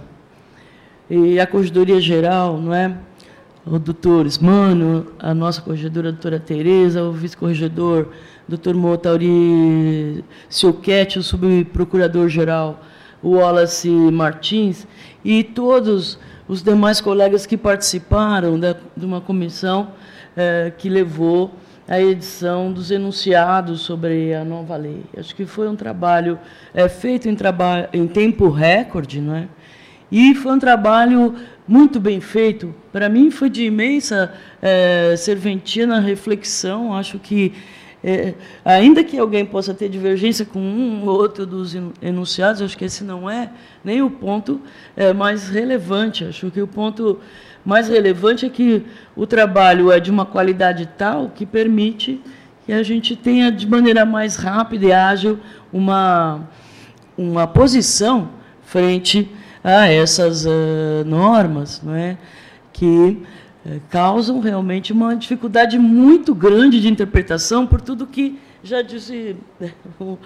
e a Corregedoria-Geral, não é? o doutor Ismano, a nossa corregedora, a doutora Tereza, o vice-corregedor, doutor Motauri Silquete, o subprocurador-geral, Wallace Martins, e todos os demais colegas que participaram da, de uma comissão eh, que levou a edição dos enunciados sobre a nova lei. Acho que foi um trabalho é, feito em, traba em tempo recorde, não é? E foi um trabalho muito bem feito. Para mim, foi de imensa é, serventia na reflexão. Acho que, é, ainda que alguém possa ter divergência com um ou outro dos enunciados, acho que esse não é nem o ponto é, mais relevante. Acho que o ponto mais relevante é que o trabalho é de uma qualidade tal que permite que a gente tenha de maneira mais rápida e ágil uma, uma posição frente a essas uh, normas, não é? que uh, causam realmente uma dificuldade muito grande de interpretação por tudo que já disse o uh,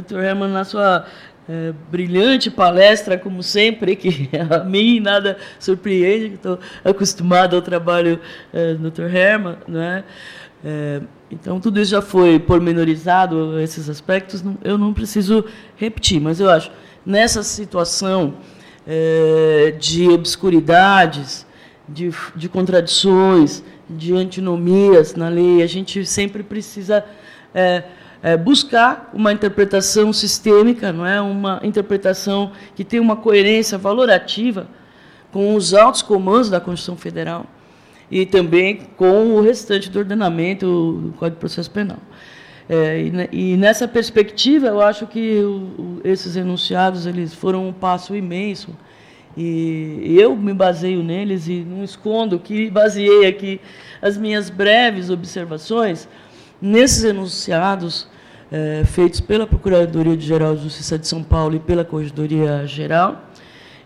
Dr. Herman na sua é, brilhante palestra, como sempre, que a mim nada surpreende, estou acostumado ao trabalho é, do Dr. Herman. Né? É, então, tudo isso já foi pormenorizado, esses aspectos, não, eu não preciso repetir, mas eu acho, nessa situação é, de obscuridades, de, de contradições, de antinomias na lei, a gente sempre precisa é, buscar uma interpretação sistêmica, não é uma interpretação que tem uma coerência valorativa com os altos comandos da Constituição Federal e também com o restante do ordenamento do Código de Processo Penal. É, e, e, nessa perspectiva, eu acho que o, o, esses enunciados eles foram um passo imenso e eu me baseio neles e não escondo que baseei aqui as minhas breves observações nesses enunciados é, feitos pela Procuradoria-Geral de Justiça de São Paulo e pela Corregedoria-Geral,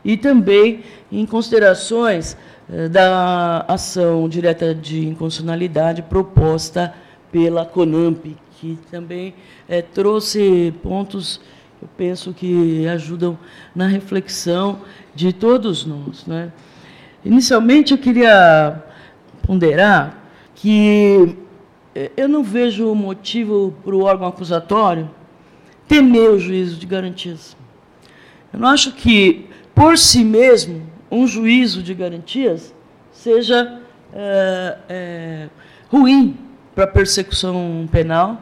e também em considerações é, da ação direta de inconstitucionalidade proposta pela CONAMP, que também é, trouxe pontos, eu penso, que ajudam na reflexão de todos nós. Né? Inicialmente, eu queria ponderar que eu não vejo motivo para o órgão acusatório temer o juízo de garantias. Eu não acho que, por si mesmo, um juízo de garantias seja é, é, ruim para a persecução penal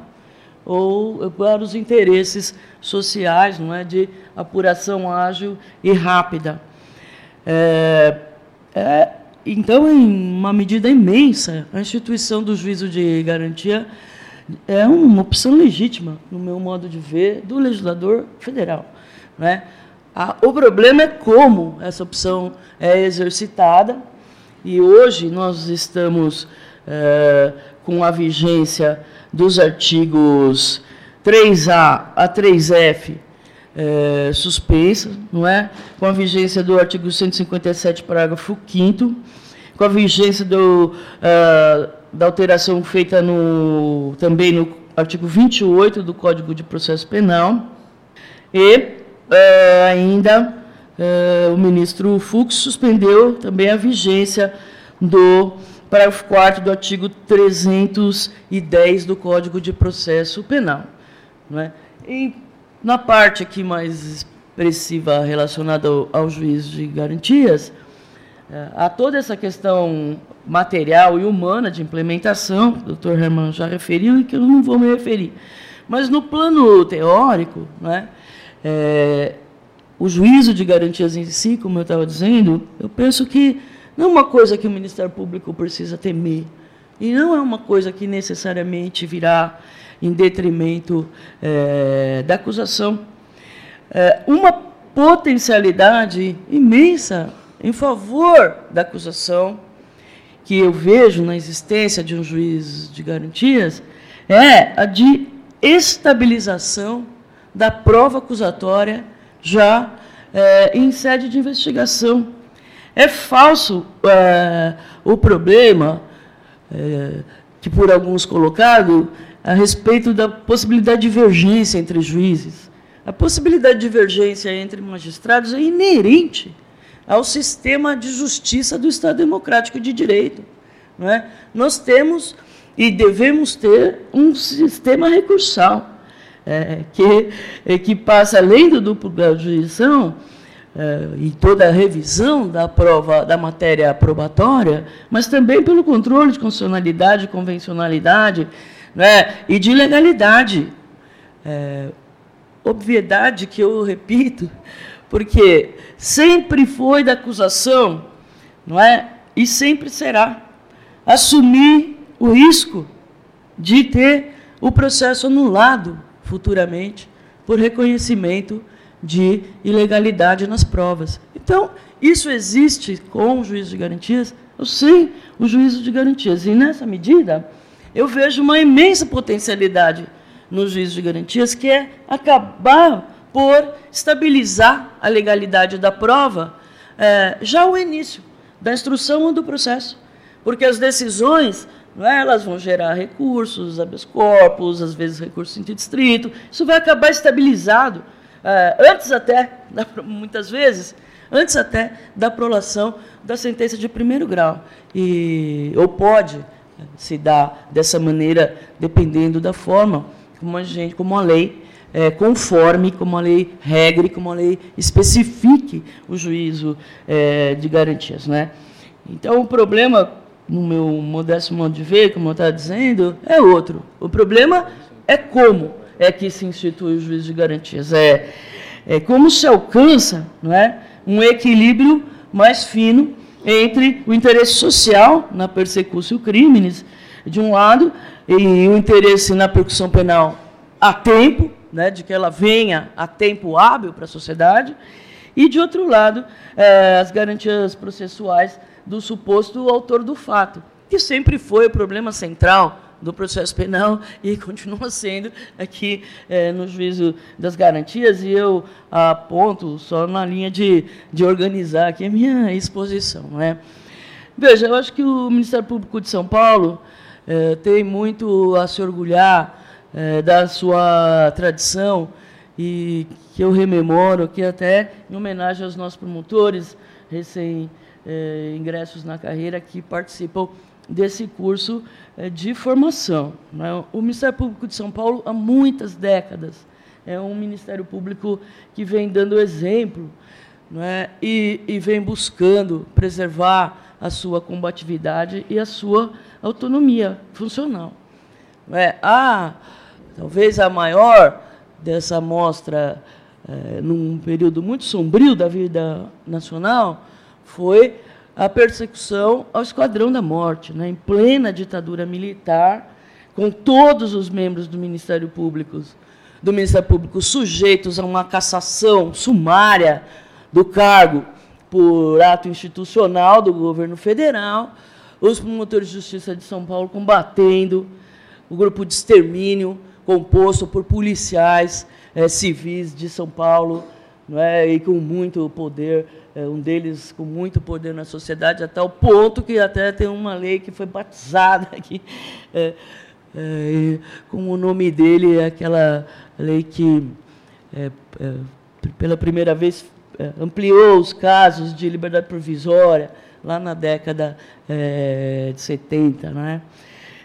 ou para os interesses sociais, não é, de apuração ágil e rápida. É, é, então, em uma medida imensa, a instituição do juízo de garantia é uma opção legítima, no meu modo de ver, do legislador federal. Né? O problema é como essa opção é exercitada, e hoje nós estamos é, com a vigência dos artigos 3A a 3F é, suspensa, não é? com a vigência do artigo 157, parágrafo 5 com a vigência do, uh, da alteração feita no, também no artigo 28 do Código de Processo Penal, e uh, ainda uh, o ministro Fux suspendeu também a vigência do parágrafo 4 do artigo 310 do Código de Processo Penal. Não é? E na parte aqui mais expressiva relacionada ao, ao juízo de garantias, é, há toda essa questão material e humana de implementação, o doutor Herman já referiu e que eu não vou me referir. Mas no plano teórico, né, é, o juízo de garantias em si, como eu estava dizendo, eu penso que não é uma coisa que o Ministério Público precisa temer. E não é uma coisa que necessariamente virá em detrimento é, da acusação. É, uma potencialidade imensa em favor da acusação, que eu vejo na existência de um juiz de garantias, é a de estabilização da prova acusatória já é, em sede de investigação. É falso é, o problema, é, que por alguns colocado, a respeito da possibilidade de divergência entre juízes. A possibilidade de divergência entre magistrados é inerente ao sistema de justiça do Estado Democrático de Direito. Não é? Nós temos e devemos ter um sistema recursal, é, que, é, que passa além do duplo grau de jurisdição é, e toda a revisão da prova da matéria probatória, mas também pelo controle de constitucionalidade, convencionalidade né, e de legalidade. É, obviedade que eu repito, porque sempre foi da acusação, não é? E sempre será assumir o risco de ter o processo anulado futuramente por reconhecimento de ilegalidade nas provas. Então, isso existe com o juízo de garantias? Sei o juízo de garantias. E, nessa medida, eu vejo uma imensa potencialidade no juízo de garantias, que é acabar por estabilizar a legalidade da prova é, já o início da instrução ou do processo. Porque as decisões, é, elas vão gerar recursos, habeas corpus, às vezes recursos em distrito, isso vai acabar estabilizado, é, antes até, muitas vezes, antes até da prolação da sentença de primeiro grau. E, ou pode se dar dessa maneira, dependendo da forma como a, gente, como a lei é, conforme como a lei regre, como a lei especifique o juízo é, de garantias. Né? Então, o problema, no meu modesto modo de ver, como eu estava dizendo, é outro. O problema é como é que se institui o juízo de garantias. É, é como se alcança não é, um equilíbrio mais fino entre o interesse social na persecução crimes, de um lado, e o interesse na percussão penal a tempo, né, de que ela venha a tempo hábil para a sociedade, e, de outro lado, é, as garantias processuais do suposto autor do fato, que sempre foi o problema central do processo penal e continua sendo aqui é, no juízo das garantias, e eu aponto só na linha de, de organizar aqui a minha exposição. Né? Veja, eu acho que o Ministério Público de São Paulo é, tem muito a se orgulhar é, da sua tradição e que eu rememoro que até em homenagem aos nossos promotores recém é, na carreira que participam desse curso é, de formação. Né? O Ministério Público de São Paulo há muitas décadas é um Ministério Público que vem dando exemplo não é? e, e vem buscando preservar a sua combatividade e a sua autonomia funcional. É, a, talvez a maior dessa amostra, é, num período muito sombrio da vida nacional, foi a persecução ao Esquadrão da Morte, né, em plena ditadura militar, com todos os membros do Ministério Público, do Ministério Público sujeitos a uma cassação sumária do cargo por ato institucional do governo federal, os promotores de justiça de São Paulo combatendo o grupo de extermínio composto por policiais é, civis de São Paulo, não é, e com muito poder, é, um deles com muito poder na sociedade, até o ponto que até tem uma lei que foi batizada aqui, é, com o nome dele, aquela lei que, pela primeira vez, é, ampliou os casos de liberdade provisória lá na década é, de 70. Né?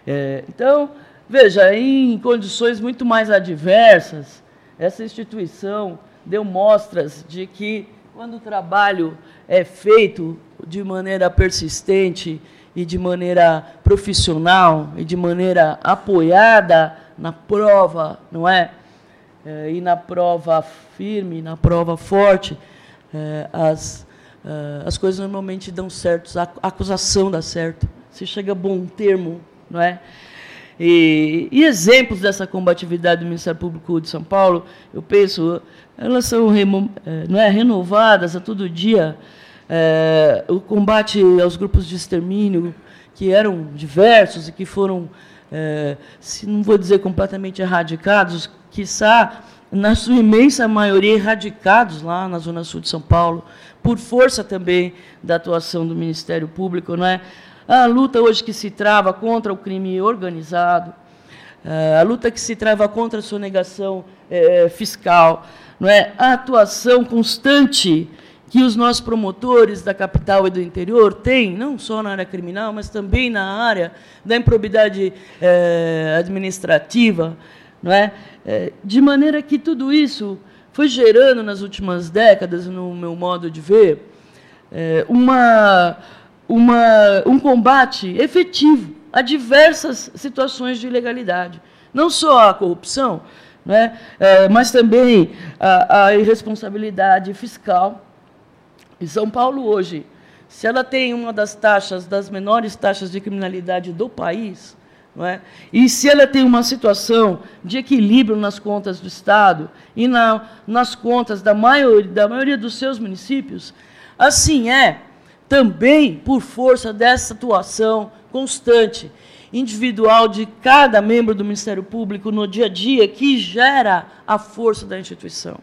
É, então, veja, em condições muito mais adversas, essa instituição deu mostras de que, quando o trabalho é feito de maneira persistente e de maneira profissional e de maneira apoiada na prova, não é? é e na prova firme, na prova forte, é, as, uh, as coisas normalmente dão certo, a acusação dá certo, se chega a bom termo, não é? E, e, exemplos dessa combatividade do Ministério Público de São Paulo, eu penso, elas são é, não é, renovadas a todo dia. É, o combate aos grupos de extermínio, que eram diversos e que foram, é, se não vou dizer completamente erradicados, quiçá na sua imensa maioria erradicados lá na Zona Sul de São Paulo, por força também da atuação do Ministério Público. Não é? A luta hoje que se trava contra o crime organizado, eh, a luta que se trava contra a sonegação é, fiscal, não é? a atuação constante que os nossos promotores da capital e do interior têm, não só na área criminal, mas também na área da improbidade é, administrativa, não é? é? De maneira que tudo isso foi gerando nas últimas décadas, no meu modo de ver, é, uma, uma, um combate efetivo a diversas situações de ilegalidade. Não só a corrupção, né, é, mas também a, a irresponsabilidade fiscal. E São Paulo hoje, se ela tem uma das taxas, das menores taxas de criminalidade do país, não é? E se ela tem uma situação de equilíbrio nas contas do Estado e na, nas contas da maioria, da maioria dos seus municípios, assim é também por força dessa atuação constante, individual de cada membro do Ministério Público no dia a dia, que gera a força da instituição.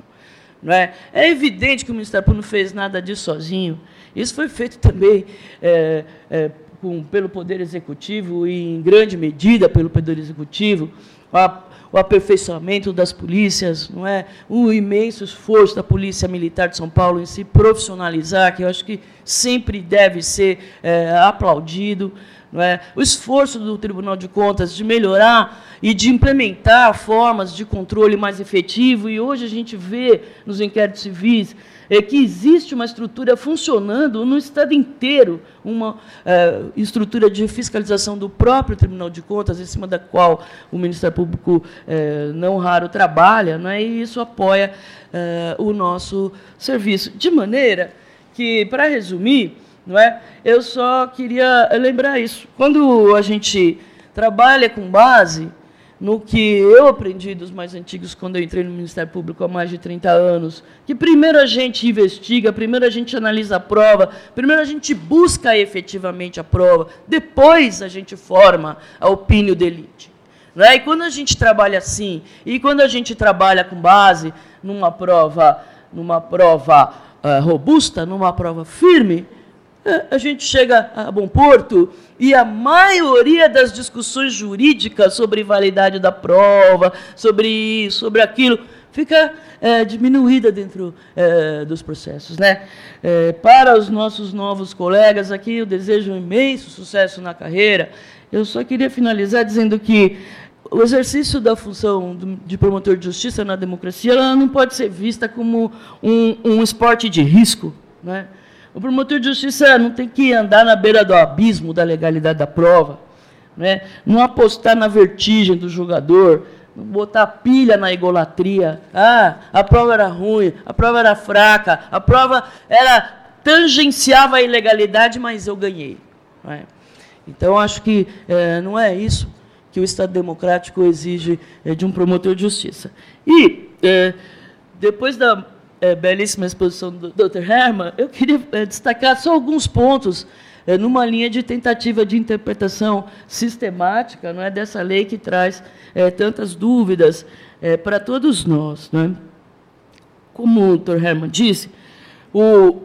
Não é? é evidente que o Ministério Público não fez nada disso sozinho. Isso foi feito também é, é, com, pelo Poder Executivo e, em grande medida, pelo Poder Executivo, a, o aperfeiçoamento das polícias, não é? o imenso esforço da Polícia Militar de São Paulo em se profissionalizar, que eu acho que sempre deve ser é, aplaudido. Não é? O esforço do Tribunal de Contas de melhorar e de implementar formas de controle mais efetivo, e hoje a gente vê nos inquéritos civis é que existe uma estrutura funcionando no Estado inteiro, uma é, estrutura de fiscalização do próprio Tribunal de Contas, em cima da qual o Ministério Público é, não raro trabalha, é? e isso apoia é, o nosso serviço. De maneira que, para resumir, não é? eu só queria lembrar isso. Quando a gente trabalha com base no que eu aprendi dos mais antigos quando eu entrei no Ministério Público há mais de 30 anos, que primeiro a gente investiga, primeiro a gente analisa a prova, primeiro a gente busca efetivamente a prova, depois a gente forma a opinião de elite. Né? E quando a gente trabalha assim, e quando a gente trabalha com base numa prova, numa prova uh, robusta, numa prova firme, é, a gente chega a bom porto e a maioria das discussões jurídicas sobre validade da prova, sobre isso, sobre aquilo, fica é, diminuída dentro é, dos processos. Né? É, para os nossos novos colegas aqui, eu desejo um imenso sucesso na carreira. Eu só queria finalizar dizendo que o exercício da função de promotor de justiça na democracia ela não pode ser vista como um, um esporte de risco. Né? O promotor de justiça não tem que andar na beira do abismo da legalidade da prova, né? não apostar na vertigem do jogador, não botar pilha na egolatria. Ah, a prova era ruim, a prova era fraca, a prova era tangenciava a ilegalidade, mas eu ganhei. É? Então, acho que é, não é isso que o Estado democrático exige é, de um promotor de justiça. E, é, depois da é, belíssima exposição do Dr. Herman, eu queria é, destacar só alguns pontos é, numa linha de tentativa de interpretação sistemática não é, dessa lei que traz é, tantas dúvidas é, para todos nós. Não é? Como o Dr. Herman disse, o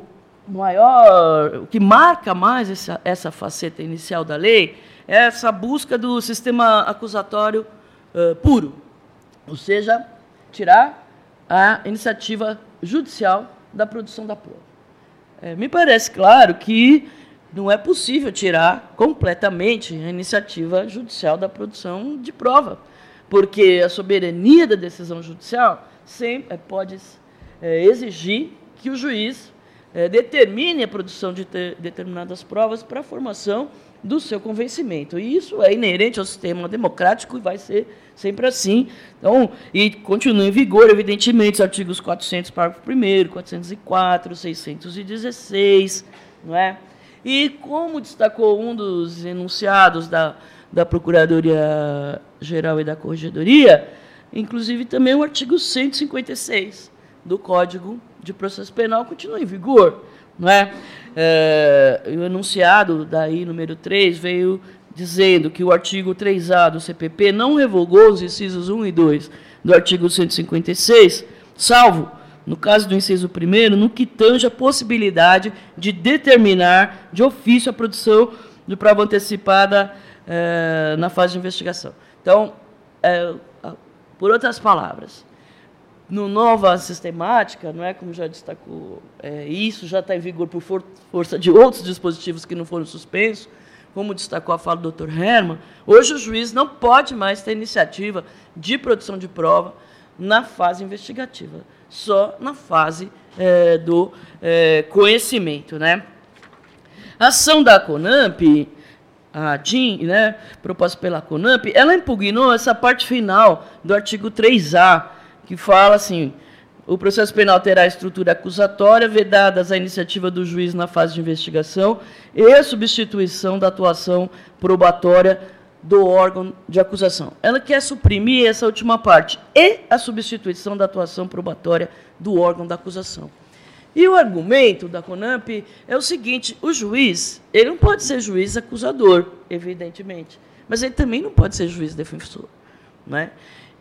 maior, o que marca mais essa, essa faceta inicial da lei é essa busca do sistema acusatório uh, puro, ou seja, tirar a iniciativa judicial da produção da prova. É, me parece claro que não é possível tirar completamente a iniciativa judicial da produção de prova, porque a soberania da decisão judicial sempre é, pode é, exigir que o juiz é, determine a produção de determinadas provas para a formação do seu convencimento. E isso é inerente ao sistema democrático e vai ser sempre assim. Então, e continua em vigor, evidentemente, os artigos 400, parágrafo 1 404, 616, não é? E como destacou um dos enunciados da, da Procuradoria-Geral e da Corregedoria, inclusive também o artigo 156 do Código de Processo Penal continua em vigor. Não é? É, o enunciado daí, número 3, veio dizendo que o artigo 3A do CPP não revogou os incisos 1 e 2 do artigo 156, salvo, no caso do inciso 1 no que tange a possibilidade de determinar de ofício a produção de prova antecipada é, na fase de investigação. Então, é, por outras palavras, no nova sistemática, não é como já destacou, é, isso já está em vigor por for força de outros dispositivos que não foram suspensos, como destacou a fala do Dr. Herman, hoje o juiz não pode mais ter iniciativa de produção de prova na fase investigativa, só na fase é, do é, conhecimento, né? A ação da CONAMP, a DIN, né, proposta pela CONAMP, ela impugnou essa parte final do artigo 3A que fala assim: o processo penal terá estrutura acusatória, vedadas a iniciativa do juiz na fase de investigação e a substituição da atuação probatória do órgão de acusação. Ela quer suprimir essa última parte e a substituição da atuação probatória do órgão da acusação. E o argumento da CONAMP é o seguinte: o juiz, ele não pode ser juiz acusador, evidentemente, mas ele também não pode ser juiz defensor, né?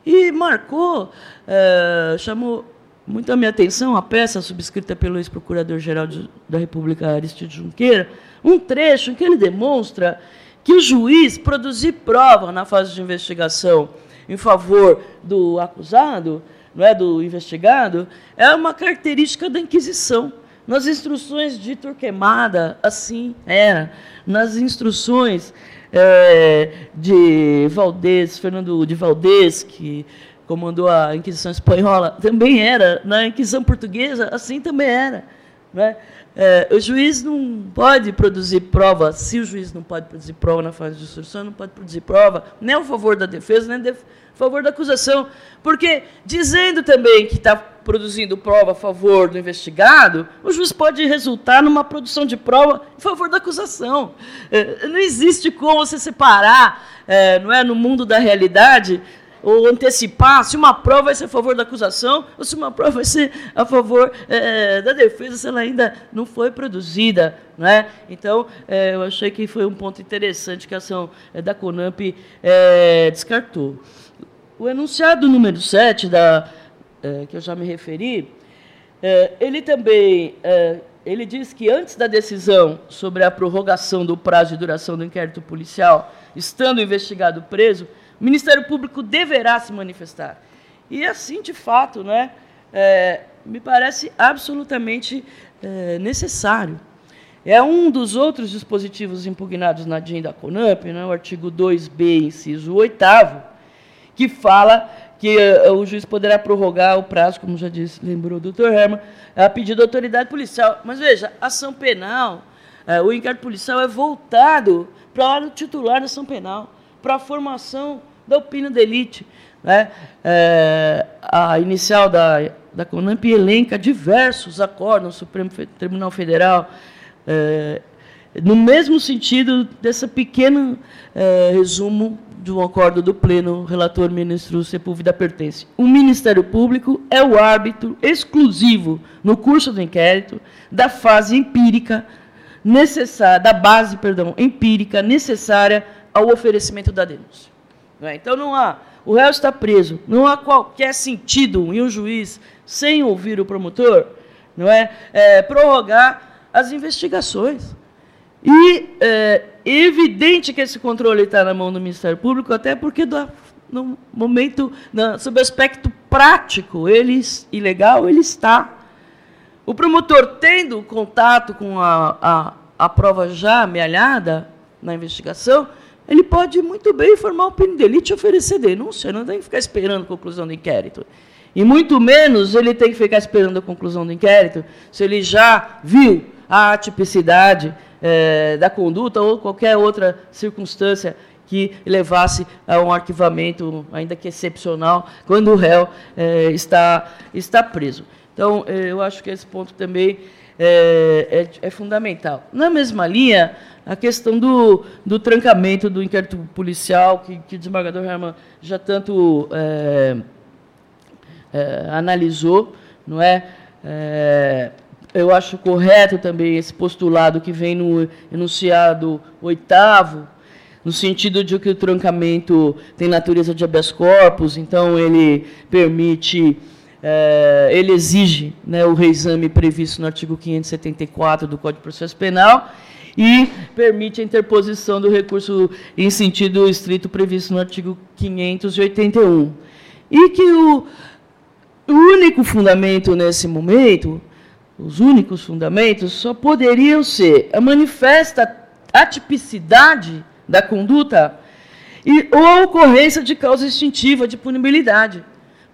E marcou, é, chamou muito a minha atenção a peça subscrita pelo ex-procurador-geral da República, Aristide Junqueira, um trecho em que ele demonstra que o juiz produzir prova na fase de investigação em favor do acusado, não é do investigado, é uma característica da Inquisição. Nas instruções de Torquemada, assim era. Nas instruções é, de Valdez, Fernando de Valdez, que comandou a Inquisição Espanhola, também era. Na Inquisição Portuguesa, assim também era. Né? É, o juiz não pode produzir prova, se o juiz não pode produzir prova na fase de instrução, não pode produzir prova nem a favor da defesa, nem a favor da acusação. Porque, dizendo também que está produzindo prova a favor do investigado, o juiz pode resultar numa produção de prova em favor da acusação. É, não existe como você separar, é, não é, no mundo da realidade, ou antecipar se uma prova vai ser a favor da acusação ou se uma prova vai ser a favor é, da defesa se ela ainda não foi produzida. Não é? Então, é, eu achei que foi um ponto interessante que a ação da CONAMP descartou. O enunciado número 7 da que eu já me referi, ele também ele diz que antes da decisão sobre a prorrogação do prazo de duração do inquérito policial, estando o investigado preso, o Ministério Público deverá se manifestar. E assim, de fato, né, é, me parece absolutamente é, necessário. É um dos outros dispositivos impugnados na DIN da CONAMP, né, o artigo 2b, inciso 8 que fala que uh, o juiz poderá prorrogar o prazo, como já disse, lembrou o doutor Herman, a pedido da autoridade policial. Mas veja, ação penal, uh, o inquérito policial é voltado para o titular da ação penal, para a formação da opinião de elite. Né? Uh, a inicial da, da CONAMP elenca diversos acordos no Supremo Tribunal Federal, no mesmo sentido desse pequeno resumo de um acordo do Pleno, relator ministro Sepúlveda pertence. O Ministério Público é o árbitro exclusivo no curso do inquérito da fase empírica necessária, da base, perdão, empírica necessária ao oferecimento da denúncia. Não é? Então não há, o réu está preso, não há qualquer sentido em um juiz, sem ouvir o promotor, não é, é prorrogar as investigações. E é, evidente que esse controle está na mão do Ministério Público, até porque do, no momento, sob aspecto prático, ele, ilegal, ele está. O promotor, tendo contato com a, a, a prova já amealhada na investigação, ele pode muito bem formar opinião dele e oferecer denúncia, não tem que ficar esperando a conclusão do inquérito. E muito menos ele tem que ficar esperando a conclusão do inquérito se ele já viu a atipicidade é, da conduta ou qualquer outra circunstância que levasse a um arquivamento, ainda que excepcional, quando o réu é, está, está preso. Então, é, eu acho que esse ponto também é, é, é, fundamental. Na mesma linha, a questão do, do trancamento do inquérito policial, que, que o desembargador Herman já tanto é, é, analisou, não é? é eu acho correto também esse postulado que vem no enunciado oitavo, no sentido de que o trancamento tem natureza de habeas corpus, então ele permite, é, ele exige né, o reexame previsto no artigo 574 do Código de Processo Penal e permite a interposição do recurso em sentido estrito previsto no artigo 581. E que o, o único fundamento nesse momento os únicos fundamentos só poderiam ser a manifesta atipicidade da conduta e, ou a ocorrência de causa instintiva de punibilidade.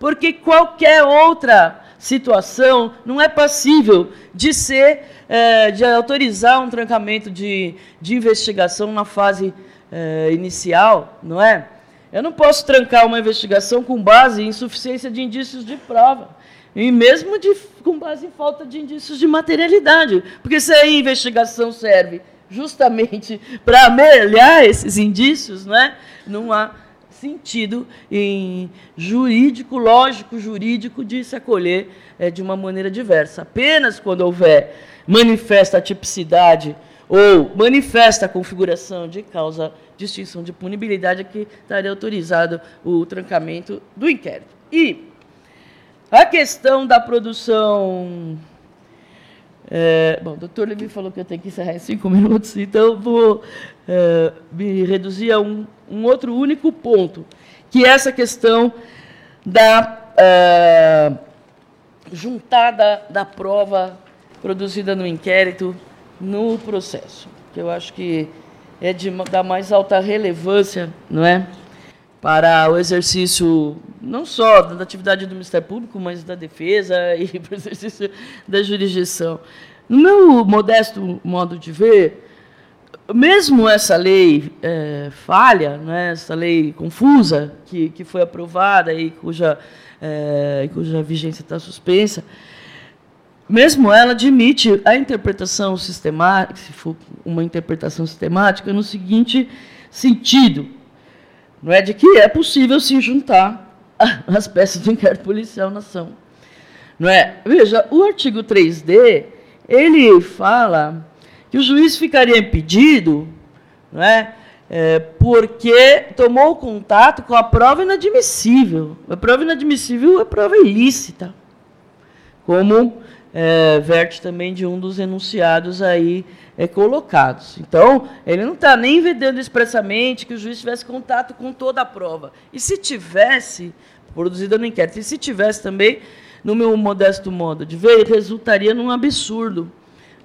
Porque qualquer outra situação não é passível de ser, é, de autorizar um trancamento de, de investigação na fase é, inicial, não é? Eu não posso trancar uma investigação com base em insuficiência de indícios de prova. E mesmo de, com base em falta de indícios de materialidade. Porque se a investigação serve justamente para amelhar esses indícios, né, não há sentido em jurídico, lógico, jurídico de se acolher é, de uma maneira diversa. Apenas quando houver manifesta tipicidade ou manifesta configuração de causa de extinção de punibilidade é que estaria autorizado o trancamento do inquérito. E a questão da produção. É, bom, o doutor Levi falou que eu tenho que encerrar em cinco minutos, então vou é, me reduzir a um, um, outro único ponto, que é essa questão da é, juntada da prova produzida no inquérito no processo, que eu acho que é de, da mais alta relevância, não é? Para o exercício não só da atividade do Ministério Público, mas da defesa e para o exercício da jurisdição. No meu modesto modo de ver, mesmo essa lei é, falha, né, essa lei confusa que, que foi aprovada e cuja, é, cuja vigência está suspensa, mesmo ela admite a interpretação sistemática, se for uma interpretação sistemática, no seguinte sentido não é de que é possível se juntar as peças do inquérito policial na ação. Não é? Veja, o artigo 3D, ele fala que o juiz ficaria impedido, não é? é porque tomou contato com a prova inadmissível. A prova inadmissível é prova ilícita, como é, verte também de um dos enunciados aí é, colocados. Então, ele não está nem vedando expressamente que o juiz tivesse contato com toda a prova. E se tivesse, produzida no inquérito, e se tivesse também, no meu modesto modo de ver, resultaria num absurdo.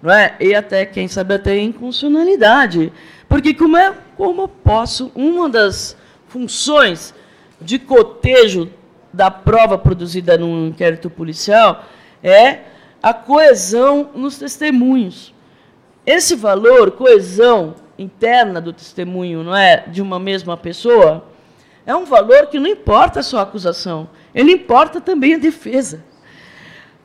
Não é? E até, quem sabe, até inconstitucionalidade. Porque como, é, como eu posso, uma das funções de cotejo da prova produzida num inquérito policial é a coesão nos testemunhos. Esse valor, coesão interna do testemunho, não é, de uma mesma pessoa, é um valor que não importa só a acusação, ele importa também a defesa.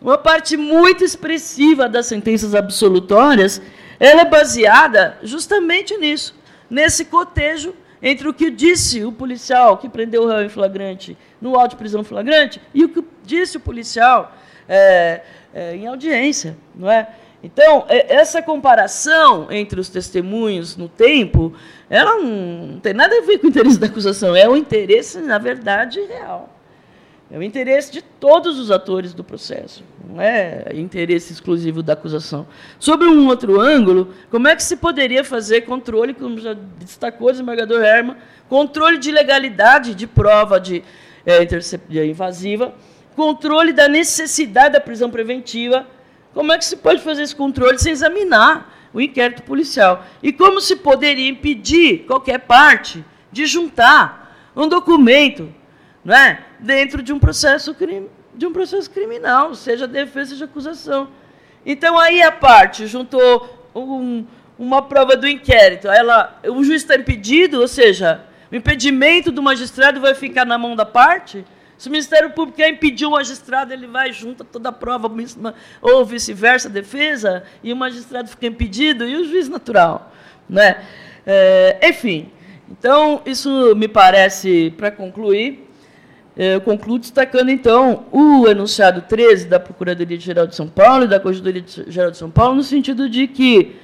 Uma parte muito expressiva das sentenças absolutórias, ela é baseada justamente nisso, nesse cotejo entre o que disse o policial que prendeu o réu em flagrante no auto de prisão flagrante e o que disse o policial é, é, em audiência, não é? Então, é, essa comparação entre os testemunhos no tempo, ela não tem nada a ver com o interesse da acusação, é o interesse, na verdade, real. É o interesse de todos os atores do processo, não é interesse exclusivo da acusação. Sobre um outro ângulo, como é que se poderia fazer controle, como já destacou o desembargador Herman, controle de legalidade de prova de, é, invasiva, controle da necessidade da prisão preventiva. Como é que se pode fazer esse controle sem examinar o inquérito policial? E como se poderia impedir qualquer parte de juntar um documento não é? dentro de um processo de um processo criminal, seja defesa, seja acusação. Então aí a parte juntou um, uma prova do inquérito, ela, o juiz está impedido, ou seja, o impedimento do magistrado vai ficar na mão da parte. Se o Ministério Público quer impedir o magistrado, ele vai junto toda a prova, ou vice-versa, a defesa, e o magistrado fica impedido, e o juiz natural. Né? É, enfim, então, isso me parece, para concluir, é, eu concluo destacando, então, o enunciado 13 da Procuradoria-Geral de São Paulo e da Corregedoria-Geral de São Paulo, no sentido de que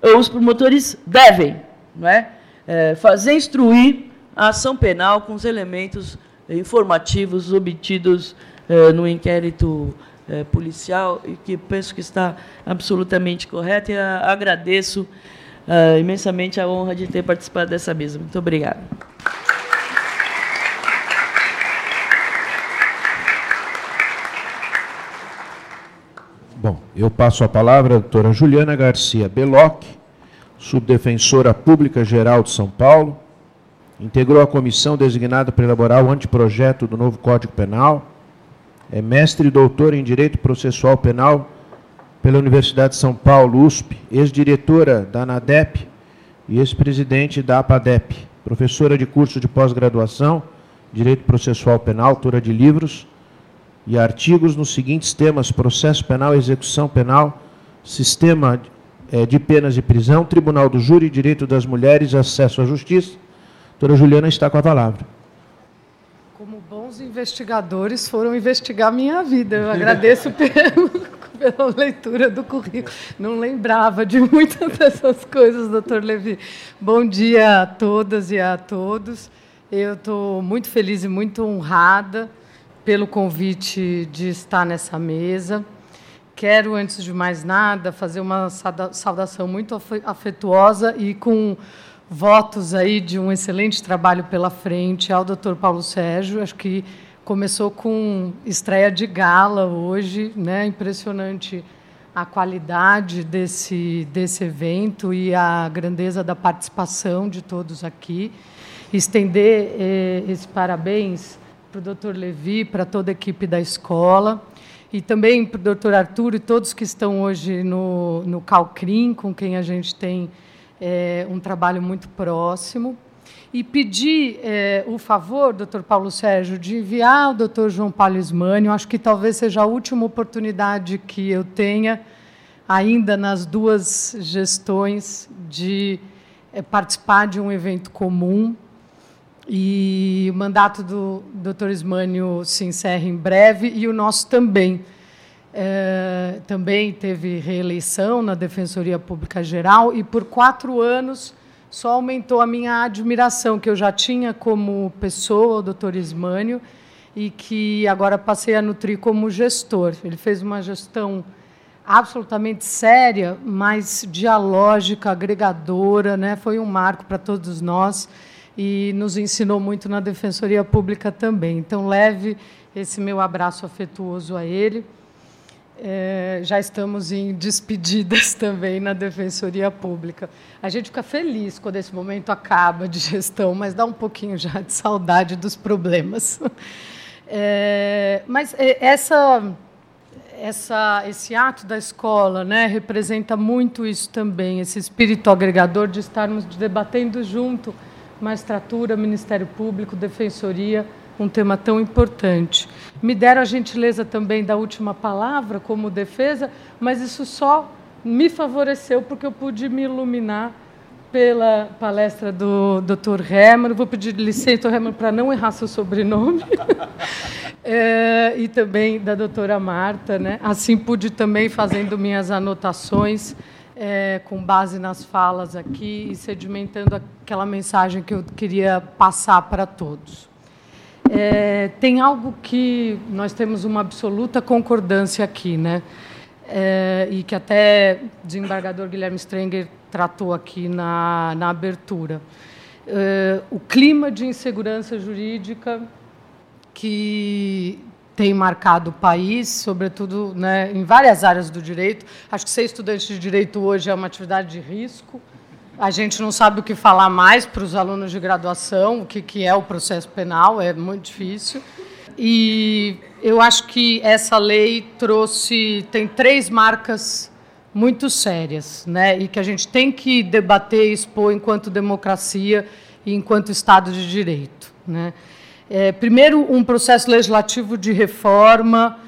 os promotores devem não é, é, fazer instruir a ação penal com os elementos informativos obtidos é, no inquérito é, policial e que penso que está absolutamente correto e a, agradeço é, imensamente a honra de ter participado dessa mesa. Muito obrigado.
Bom, eu passo a palavra à doutora Juliana Garcia Beloc, subdefensora pública geral de São Paulo, integrou a comissão designada para elaborar o anteprojeto do novo Código Penal, é mestre e doutora em Direito Processual Penal pela Universidade de São Paulo, USP, ex-diretora da ANADEP e ex-presidente da APADEP, professora de curso de pós-graduação, Direito Processual Penal, autora de livros, e artigos nos seguintes temas: processo penal, execução penal, sistema é, de penas de prisão, tribunal do júri, direito das mulheres, acesso à justiça. Doutora Juliana está com a palavra.
Como bons investigadores foram investigar minha vida. Eu agradeço pelo, pela leitura do currículo. Não lembrava de muitas dessas coisas, doutor Levi. Bom dia a todas e a todos. Eu estou muito feliz e muito honrada pelo convite de estar nessa mesa. Quero, antes de mais nada, fazer uma saudação muito afetuosa e com votos aí de um excelente trabalho pela frente ao Dr. Paulo Sérgio. Acho que começou com estreia de gala hoje, né? Impressionante a qualidade desse desse evento e a grandeza da participação de todos aqui. Estender eh, esse parabéns para o doutor Levi, para toda a equipe da escola, e também para o doutor Arthur e todos que estão hoje no, no Calcrim, com quem a gente tem é, um trabalho muito próximo. E pedir é, o favor, doutor Paulo Sérgio, de enviar o doutor João Paulo Ismânio, acho que talvez seja a última oportunidade que eu tenha, ainda nas duas gestões, de é, participar de um evento comum e o mandato do Dr. Ismânio se encerra em breve e o nosso também. É, também teve reeleição na Defensoria Pública Geral e por quatro anos só aumentou a minha admiração que eu já tinha como pessoa, o doutor Ismânio, e que agora passei a nutrir como gestor. Ele fez uma gestão absolutamente séria, mas dialógica, agregadora, né? Foi um marco para todos nós e nos ensinou muito na Defensoria Pública também. Então, leve esse meu abraço afetuoso a ele. É, já estamos em despedidas também na Defensoria Pública. A gente fica feliz quando esse momento acaba de gestão, mas dá um pouquinho já de saudade dos problemas. É, mas é, essa, essa, esse ato da escola né, representa muito isso também, esse espírito agregador de estarmos debatendo junto magistratura, Ministério Público, Defensoria, um tema tão importante. Me deram a gentileza também da última palavra como defesa, mas isso só me favoreceu porque eu pude me iluminar pela palestra do Dr. Herman. Vou pedir licença. Herman, para não errar seu sobrenome. é, e também da doutora Marta. Né? Assim pude também, fazendo minhas anotações, é, com base nas falas aqui e sedimentando aquela mensagem que eu queria passar para todos. É, tem algo que nós temos uma absoluta concordância aqui, né? É, e que até o desembargador Guilherme Strenger tratou aqui na, na abertura. É, o clima de insegurança jurídica que tem marcado o país, sobretudo né, em várias áreas do direito. Acho que ser estudante de direito hoje é uma atividade de risco. A gente não sabe o que falar mais para os alunos de graduação, o que, que é o processo penal, é muito difícil. E eu acho que essa lei trouxe, tem três marcas muito sérias, né? E que a gente tem que debater e expor enquanto democracia e enquanto Estado de Direito, né? É, primeiro, um processo legislativo de reforma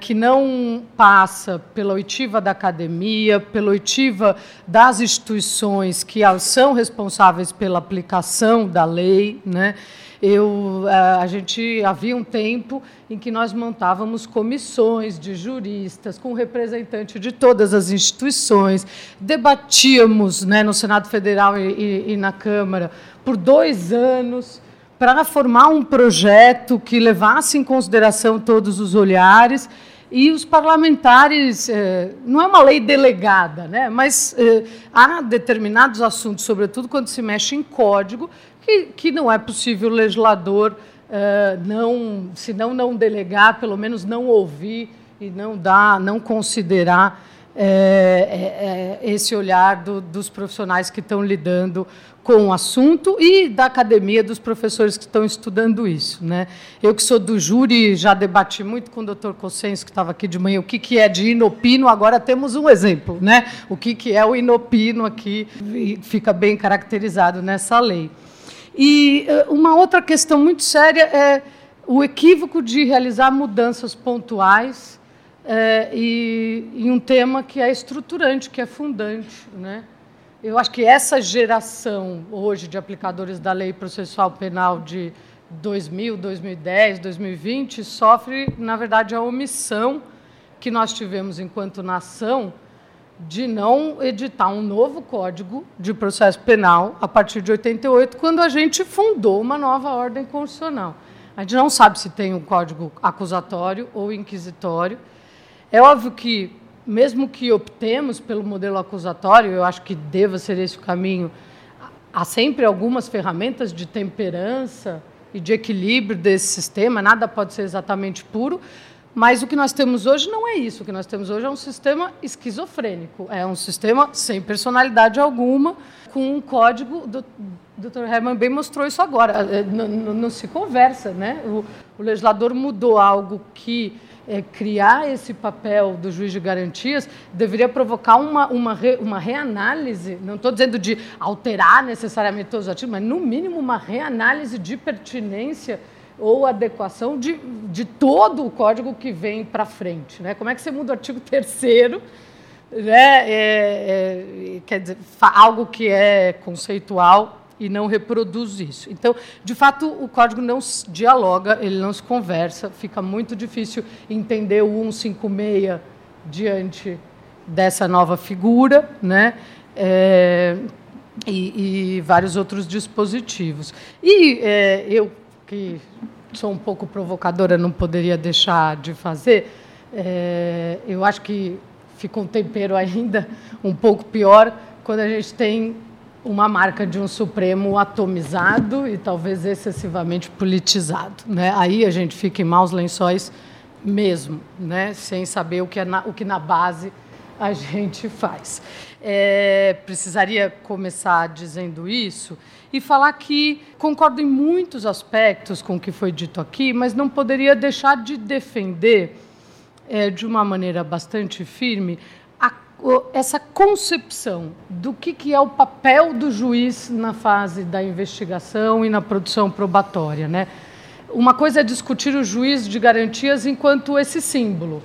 que não passa pela oitiva da academia, pela oitiva das instituições que são responsáveis pela aplicação da lei, né? Eu, é, a gente havia um tempo em que nós montávamos comissões de juristas com representante de todas as instituições, debatíamos né, no Senado Federal e, e na Câmara por dois anos para formar um projeto que levasse em consideração todos os olhares e os parlamentares eh, não é uma lei delegada, né? Mas eh, há determinados assuntos, sobretudo quando se mexe em código, que, que não é possível o legislador eh, não, se não não delegar, pelo menos não ouvir e não dar, não considerar é, é, esse olhar do, dos profissionais que estão lidando com o assunto e da academia dos professores que estão estudando isso. Né? Eu que sou do júri, já debati muito com o doutor Cossenso, que estava aqui de manhã, o que, que é de inopino, agora temos um exemplo. Né? O que, que é o inopino aqui fica bem caracterizado nessa lei. E eh, uma outra questão muito séria é o equívoco de realizar mudanças pontuais é, e em um tema que é estruturante, que é fundante. Né? Eu acho que essa geração hoje de aplicadores da lei processual penal de 2000, 2010, 2020 sofre, na verdade, a omissão que nós tivemos enquanto nação de não editar um novo código de processo penal a partir de 88, quando a gente fundou uma nova ordem constitucional. A gente não sabe se tem um código acusatório ou inquisitório. É óbvio que mesmo que optemos pelo modelo acusatório, eu acho que deva ser esse o caminho, há sempre algumas ferramentas de temperança e de equilíbrio desse sistema, nada pode ser exatamente puro, mas o que nós temos hoje não é isso. O que nós temos hoje é um sistema esquizofrênico, é um sistema sem personalidade alguma, com um código. O Dr. Herman bem mostrou isso agora. Não, não, não se conversa, né? O, o legislador mudou algo que é, criar esse papel do juiz de garantias deveria provocar uma, uma, re, uma reanálise, não estou dizendo de alterar necessariamente todos os ativos, mas no mínimo uma reanálise de pertinência ou adequação de, de todo o código que vem para frente. Né? Como é que você muda o artigo 3 né? É, é, quer dizer, algo que é conceitual e não reproduz isso. Então, de fato, o código não dialoga, ele não se conversa, fica muito difícil entender o 156 diante dessa nova figura, né? É, e, e, vários outros dispositivos. E é, eu, que sou um pouco provocadora, não poderia deixar de fazer, é, eu acho que fica um tempero ainda um pouco pior quando a gente tem uma marca de um Supremo atomizado e talvez excessivamente politizado. Né? Aí a gente fica em maus lençóis mesmo, né? sem saber o que, é na, o que na base a gente faz. É, precisaria começar dizendo isso e falar que concordo em muitos aspectos com o que foi dito aqui, mas não poderia deixar de defender, é, de uma maneira bastante firme, essa concepção do que, que é o papel do juiz na fase da investigação e na produção probatória. Né? Uma coisa é discutir o juiz de garantias enquanto esse símbolo.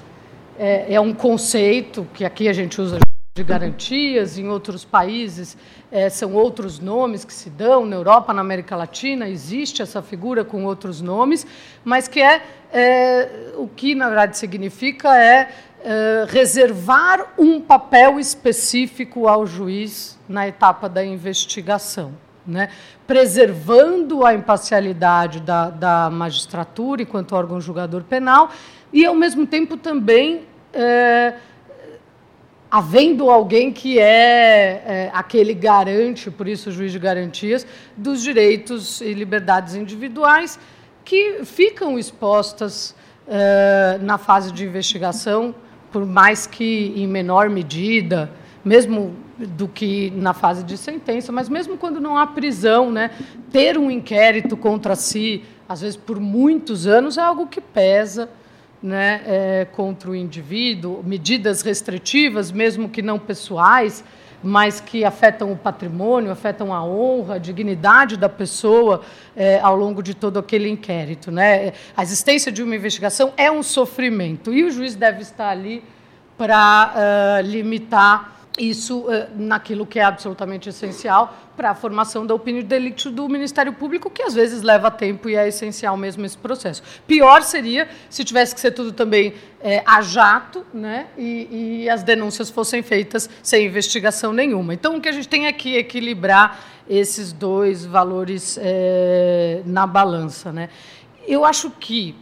É, é um conceito que aqui a gente usa de garantias, em outros países é, são outros nomes que se dão, na Europa, na América Latina, existe essa figura com outros nomes, mas que é, é o que, na verdade, significa é, é reservar um papel específico ao juiz na etapa da investigação. Né, preservando a imparcialidade da, da, magistratura enquanto órgão julgador penal e, ao mesmo tempo, também é, havendo alguém que é, é, aquele garante, por isso o juiz de garantias, dos direitos e liberdades individuais que ficam expostas na fase de investigação, por mais que em menor medida, mesmo do que na fase de sentença, mas mesmo quando não há prisão, né, ter um inquérito contra si, às vezes por muitos anos, é algo que pesa né, é, contra o indivíduo, medidas restritivas, mesmo que não pessoais, mas que afetam o patrimônio, afetam a honra, a dignidade da pessoa é, ao longo de todo aquele inquérito. Né? A existência de uma investigação é um sofrimento e o juiz deve estar ali para uh, limitar isso uh, naquilo que é absolutamente essencial para a formação da opinião de delito do Ministério Público, que às vezes leva tempo e é essencial mesmo esse processo. Pior seria se tivesse que ser tudo também é, a jato, né, e, e, as denúncias fossem feitas sem investigação nenhuma. Então, o que a gente tem é que equilibrar esses dois valores é, na balança. Né. Eu acho que,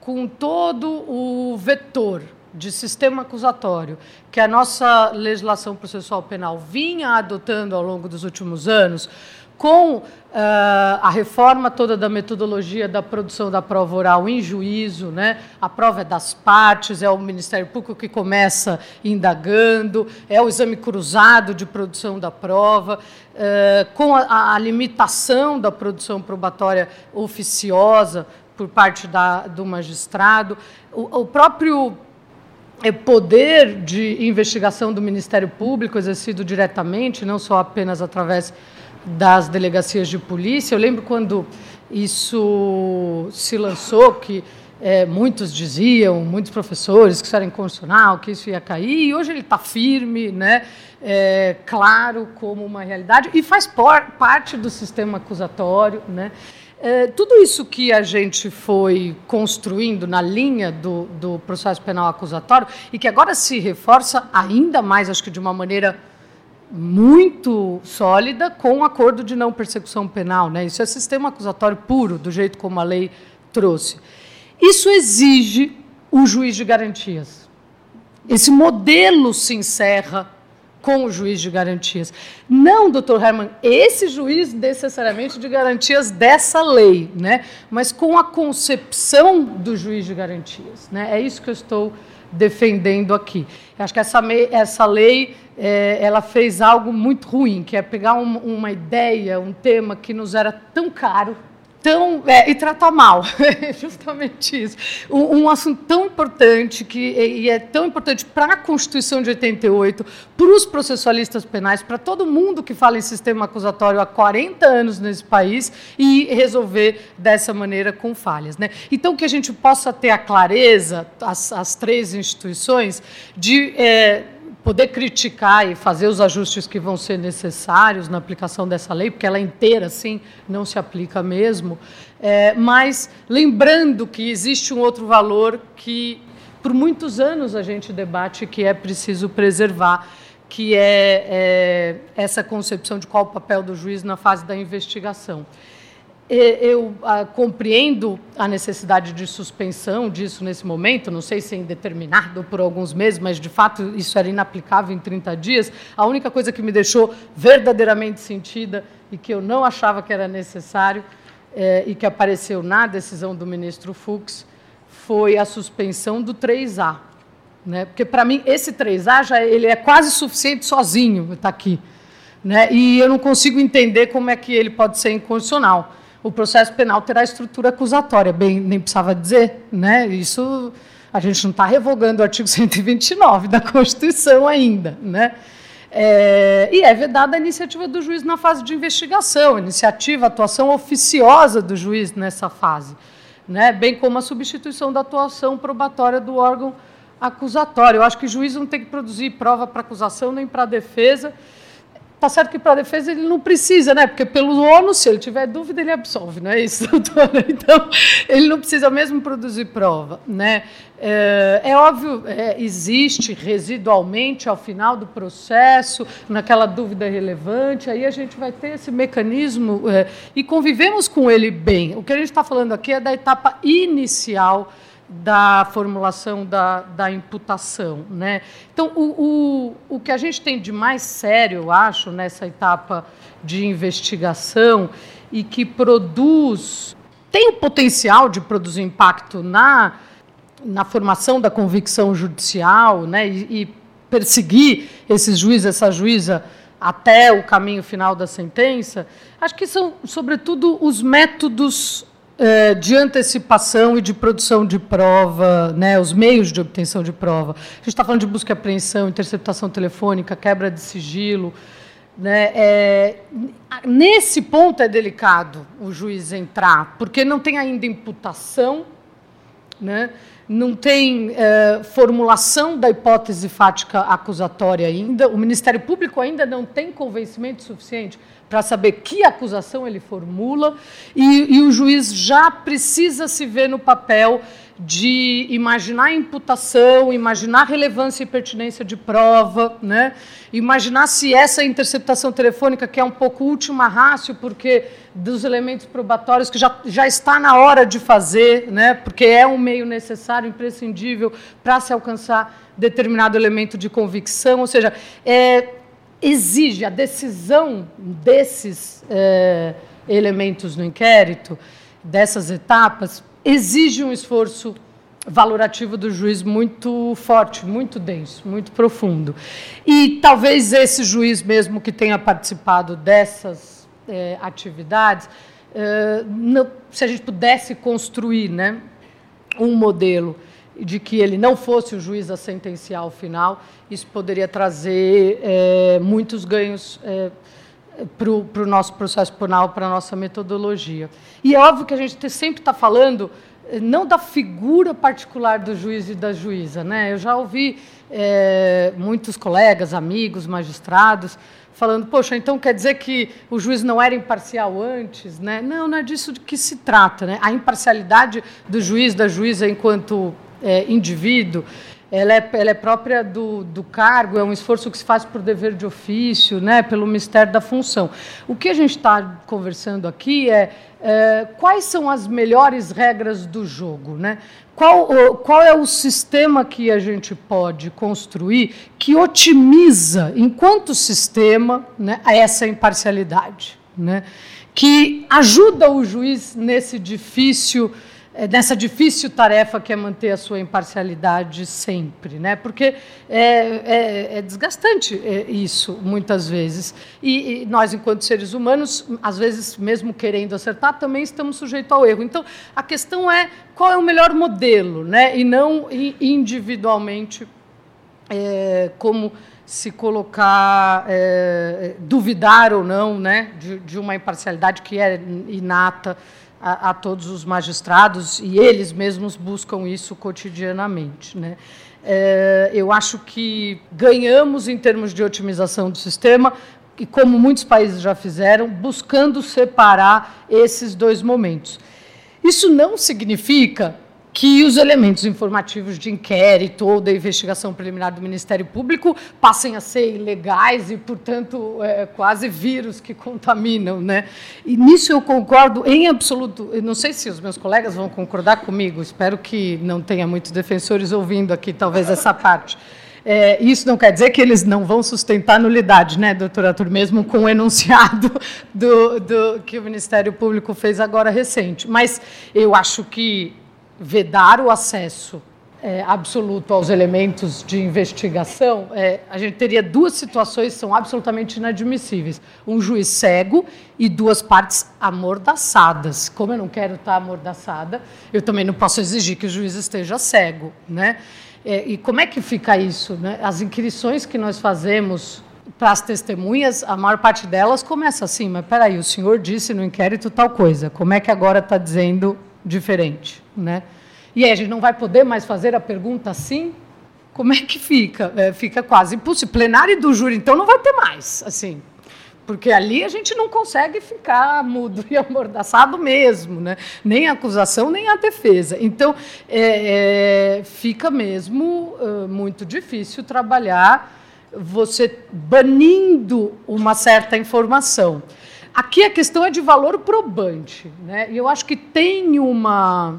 com todo o vetor de sistema acusatório que a nossa legislação processual penal vinha adotando ao longo dos últimos anos, com uh, a reforma toda da metodologia da produção da prova oral em juízo, né? a prova é das partes, é o Ministério Público que começa indagando, é o exame cruzado de produção da prova, uh, com a, a, limitação da produção probatória oficiosa por parte da, do magistrado, o, o próprio poder de investigação do Ministério Público exercido diretamente, não só apenas através das delegacias de polícia. Eu lembro quando isso se lançou, que é, muitos diziam, muitos professores, que isso era inconstitucional, que isso ia cair, e hoje ele está firme, né, é, claro como uma realidade, e faz por, parte do sistema acusatório. Né. É, tudo isso que a gente foi construindo na linha do, do processo penal acusatório e que agora se reforça ainda mais, acho que de uma maneira muito sólida, com o acordo de não persecução penal. Né? Isso é sistema acusatório puro, do jeito como a lei trouxe. Isso exige o juiz de garantias. Esse modelo se encerra com o juiz de garantias. Não, doutor Herman, esse juiz necessariamente de garantias dessa lei, né? mas com a concepção do juiz de garantias. Né? É isso que eu estou defendendo aqui. Eu acho que essa, essa lei é, ela fez algo muito ruim, que é pegar um, uma ideia, um tema que nos era tão caro, tão é, e tratar mal, justamente isso. Um, um, assunto tão importante que e é tão importante para a Constituição de 88, para os processualistas penais, para todo mundo que fala em sistema acusatório há 40 anos nesse país e resolver dessa maneira com falhas, né? Então que a gente possa ter a clareza, as, as três instituições, de é, poder criticar e fazer os ajustes que vão ser necessários na aplicação dessa lei, porque ela inteira, sim, não se aplica mesmo. É, mas lembrando que existe um outro valor que, por muitos anos, a gente debate que é preciso preservar, que é, é essa concepção de qual o papel do juiz na fase da investigação. Eu ah, compreendo a necessidade de suspensão disso nesse momento, não sei se é indeterminado por alguns meses, mas de fato isso era inaplicável em 30 dias. A única coisa que me deixou verdadeiramente sentida e que eu não achava que era necessário é, e que apareceu na decisão do ministro Fux foi a suspensão do 3A. Né? Porque, para mim, esse 3A já, ele é quase suficiente sozinho, está aqui. Né? E eu não consigo entender como é que ele pode ser inconstitucional o processo penal terá estrutura acusatória, bem, nem precisava dizer, né? Isso a gente não está revogando o artigo 129 da Constituição ainda, né? É, e é vedada a iniciativa do juiz na fase de investigação, iniciativa, atuação oficiosa do juiz nessa fase, né? bem como a substituição da atuação probatória do órgão acusatório. Eu acho que o juiz não tem que produzir prova para acusação nem para defesa, Tá certo que para a defesa ele não precisa, né? Porque pelo ônus, se ele tiver dúvida, ele absolve, não é isso, doutora? Então, ele não precisa mesmo produzir prova, né? É, é óbvio, é, existe residualmente ao final do processo, naquela dúvida relevante, aí a gente vai ter esse mecanismo é, e convivemos com ele bem. O que a gente está falando aqui é da etapa inicial da formulação da, da imputação. Né? Então, o, o, o que a gente tem de mais sério, eu acho, nessa etapa de investigação e que produz, tem o potencial de produzir impacto na, na formação da convicção judicial né? e, e perseguir esses juízes, essa juíza até o caminho final da sentença, acho que são, sobretudo, os métodos é, de antecipação e de produção de prova, né, os meios de obtenção de prova. A gente está falando de busca e apreensão, interceptação telefônica, quebra de sigilo. Né, é, nesse ponto é delicado o juiz entrar, porque não tem ainda imputação, né, não tem é, formulação da hipótese fática acusatória ainda, o Ministério Público ainda não tem convencimento suficiente para saber que acusação ele formula, e, e, o juiz já precisa se ver no papel de imaginar imputação, imaginar relevância e pertinência de prova, né? imaginar se essa interceptação telefônica, que é um pouco última rácio, porque dos elementos probatórios que já, já está na hora de fazer, né? porque é um meio necessário, imprescindível, para se alcançar determinado elemento de convicção, ou seja, é, exige a decisão desses é, elementos no inquérito, dessas etapas, exige um esforço valorativo do juiz muito forte, muito denso, muito profundo. E talvez esse juiz mesmo que tenha participado dessas é, atividades, é, não, se a gente pudesse construir né, um modelo de que ele não fosse o juiz a sentenciar ao final, isso poderia trazer é, muitos ganhos é, para o nosso processo penal, para a nossa metodologia. E é óbvio que a gente sempre está falando é, não da figura particular do juiz e da juíza. Né? Eu já ouvi é, muitos colegas, amigos, magistrados, falando, poxa, então quer dizer que o juiz não era imparcial antes? Né? Não, não é disso que se trata. Né? A imparcialidade do juiz, da juíza enquanto é, indivíduo, ela é, ela é própria do, do cargo, é um esforço que se faz por dever de ofício, né, pelo mistério da função. O que a gente está conversando aqui é, é, quais são as melhores regras do jogo, né? Qual, qual é o sistema que a gente pode construir que otimiza, enquanto sistema, né, essa imparcialidade, né? que ajuda o juiz nesse difícil nessa difícil tarefa que é manter a sua imparcialidade sempre, né? Porque é, é, é desgastante é, isso muitas vezes e, e, nós, enquanto seres humanos, às vezes mesmo querendo acertar, também estamos sujeitos ao erro. Então, a questão é qual é o melhor modelo, né? E não individualmente é, como se colocar, é, duvidar ou não, né? De, de uma imparcialidade que é inata a, a, todos os magistrados e eles mesmos buscam isso cotidianamente. Né? É, eu acho que ganhamos em termos de otimização do sistema, e como muitos países já fizeram, buscando separar esses dois momentos. Isso não significa que os elementos informativos de inquérito ou da investigação preliminar do Ministério Público passem a ser ilegais e, portanto, é, quase vírus que contaminam. Né? E nisso eu concordo em absoluto. Eu não sei se os meus colegas vão concordar comigo, espero que não tenha muitos defensores ouvindo aqui, talvez, essa parte. É, isso não quer dizer que eles não vão sustentar nulidade, né, doutor Arthur, mesmo com o enunciado do, do, que o Ministério Público fez agora recente. Mas eu acho que vedar o acesso é, absoluto aos elementos de investigação, é, a gente teria duas situações que são absolutamente inadmissíveis. Um juiz cego e duas partes amordaçadas. Como eu não quero estar amordaçada, eu também não posso exigir que o juiz esteja cego. Né? É, e como é que fica isso? Né? As inquirições que nós fazemos para as testemunhas, a maior parte delas começa assim, mas peraí, o senhor disse no inquérito tal coisa, como é que agora está dizendo diferente, né? E aí a gente não vai poder mais fazer a pergunta assim? Como é que fica? É, fica quase impossível. Plenário do júri, então, não vai ter mais, assim. Porque ali a gente não consegue ficar mudo e amordaçado mesmo, né? nem a acusação, nem a defesa. Então, é, é, fica mesmo muito difícil trabalhar você banindo uma certa informação. Aqui a questão é de valor probante. Né? E eu acho que tem uma,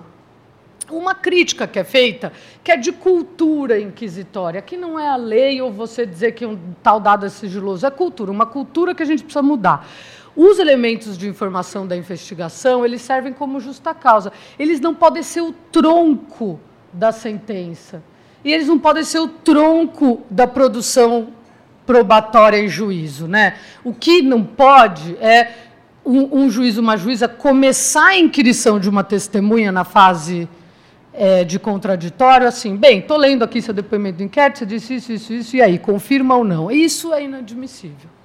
uma crítica que é feita, que é de cultura inquisitória, que não é a lei ou você dizer que um tal dado é sigiloso, é cultura, uma cultura que a gente precisa mudar. Os elementos de informação da investigação, eles servem como justa causa. Eles não podem ser o tronco da sentença. E eles não podem ser o tronco da produção probatória em juízo. Né? O que não pode é um, um juiz, uma juíza, começar a inquirição de uma testemunha na fase é, de contraditório, assim, bem, estou lendo aqui seu depoimento do inquérito, você disse isso, isso, isso, e aí, confirma ou não? Isso é inadmissível.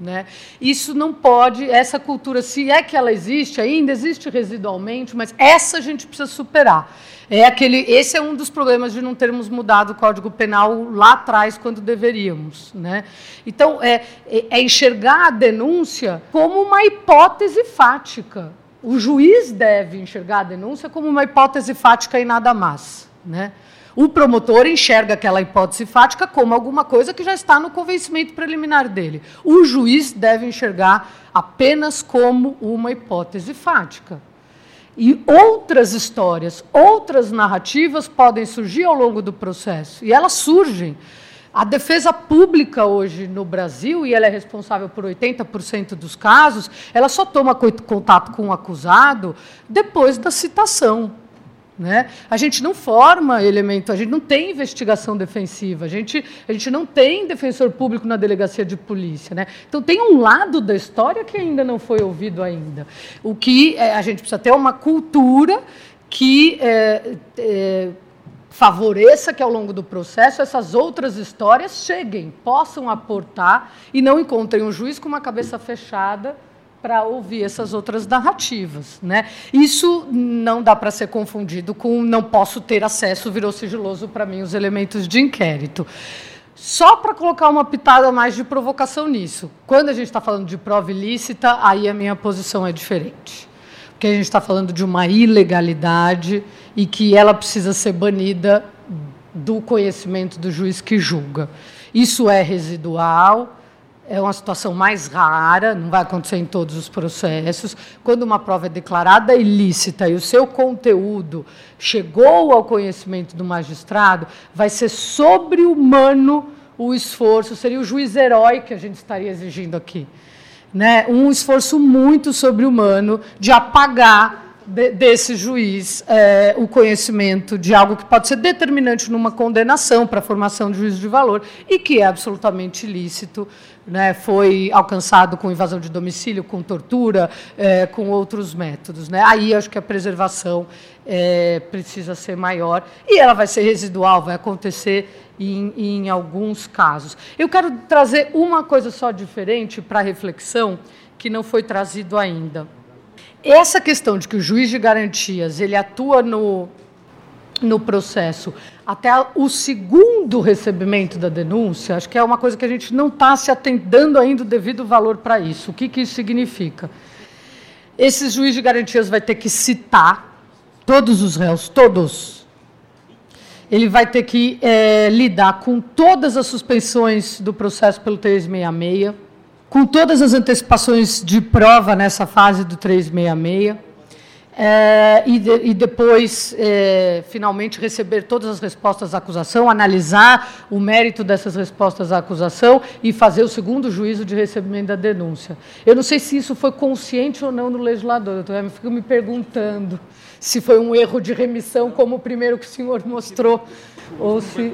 Né? Isso não pode, essa cultura, se é que ela existe ainda, existe residualmente, mas essa a gente precisa superar. É aquele, esse é um dos problemas de não termos mudado o Código Penal lá atrás, quando deveríamos. Né? Então, é, é, é enxergar a denúncia como uma hipótese fática. O juiz deve enxergar a denúncia como uma hipótese fática e nada mais. Né? O promotor enxerga aquela hipótese fática como alguma coisa que já está no convencimento preliminar dele. O juiz deve enxergar apenas como uma hipótese fática. E outras histórias, outras narrativas podem surgir ao longo do processo. E elas surgem. A defesa pública hoje no Brasil, e ela é responsável por 80% dos casos, ela só toma contato com o acusado depois da citação. Né? A gente não forma elemento, a gente não tem investigação defensiva, a gente, a gente não tem defensor público na delegacia de polícia. Né? Então, tem um lado da história que ainda não foi ouvido ainda. O que é, a gente precisa ter uma cultura que é, é, favoreça que, ao longo do processo, essas outras histórias cheguem, possam aportar e não encontrem um juiz com uma cabeça fechada para ouvir essas outras narrativas. Né? Isso não dá para ser confundido com não posso ter acesso, virou sigiloso para mim os elementos de inquérito. Só para colocar uma pitada mais de provocação nisso. Quando a gente está falando de prova ilícita, aí a minha posição é diferente. Porque a gente está falando de uma ilegalidade e que ela precisa ser banida do conhecimento do juiz que julga. Isso é residual, é uma situação mais rara, não vai acontecer em todos os processos. Quando uma prova é declarada ilícita e o seu conteúdo chegou ao conhecimento do magistrado, vai ser sobre-humano o esforço, seria o juiz herói que a gente estaria exigindo aqui. Né? Um esforço muito sobre-humano de apagar de, desse juiz é, o conhecimento de algo que pode ser determinante numa condenação para a formação de juízo de valor e que é absolutamente ilícito, né, foi alcançado com invasão de domicílio, com tortura, é, com outros métodos. Né? Aí acho que a preservação é, precisa ser maior e ela vai ser residual, vai acontecer em, em alguns casos. Eu quero trazer uma coisa só diferente para reflexão que não foi trazido ainda. Essa questão de que o juiz de garantias ele atua no, no processo até o segundo recebimento da denúncia, acho que é uma coisa que a gente não está se atendendo ainda o devido valor para isso. O que, que isso significa? Esse juiz de garantias vai ter que citar todos os réus, todos. Ele vai ter que é, lidar com todas as suspensões do processo pelo 366, com todas as antecipações de prova nessa fase do 366 é, e, de, e, depois, é, finalmente, receber todas as respostas à acusação, analisar o mérito dessas respostas à acusação e fazer o segundo juízo de recebimento da denúncia. Eu não sei se isso foi consciente ou não no legislador, eu fico me perguntando se foi um erro de remissão, como o primeiro que o senhor mostrou, ou se.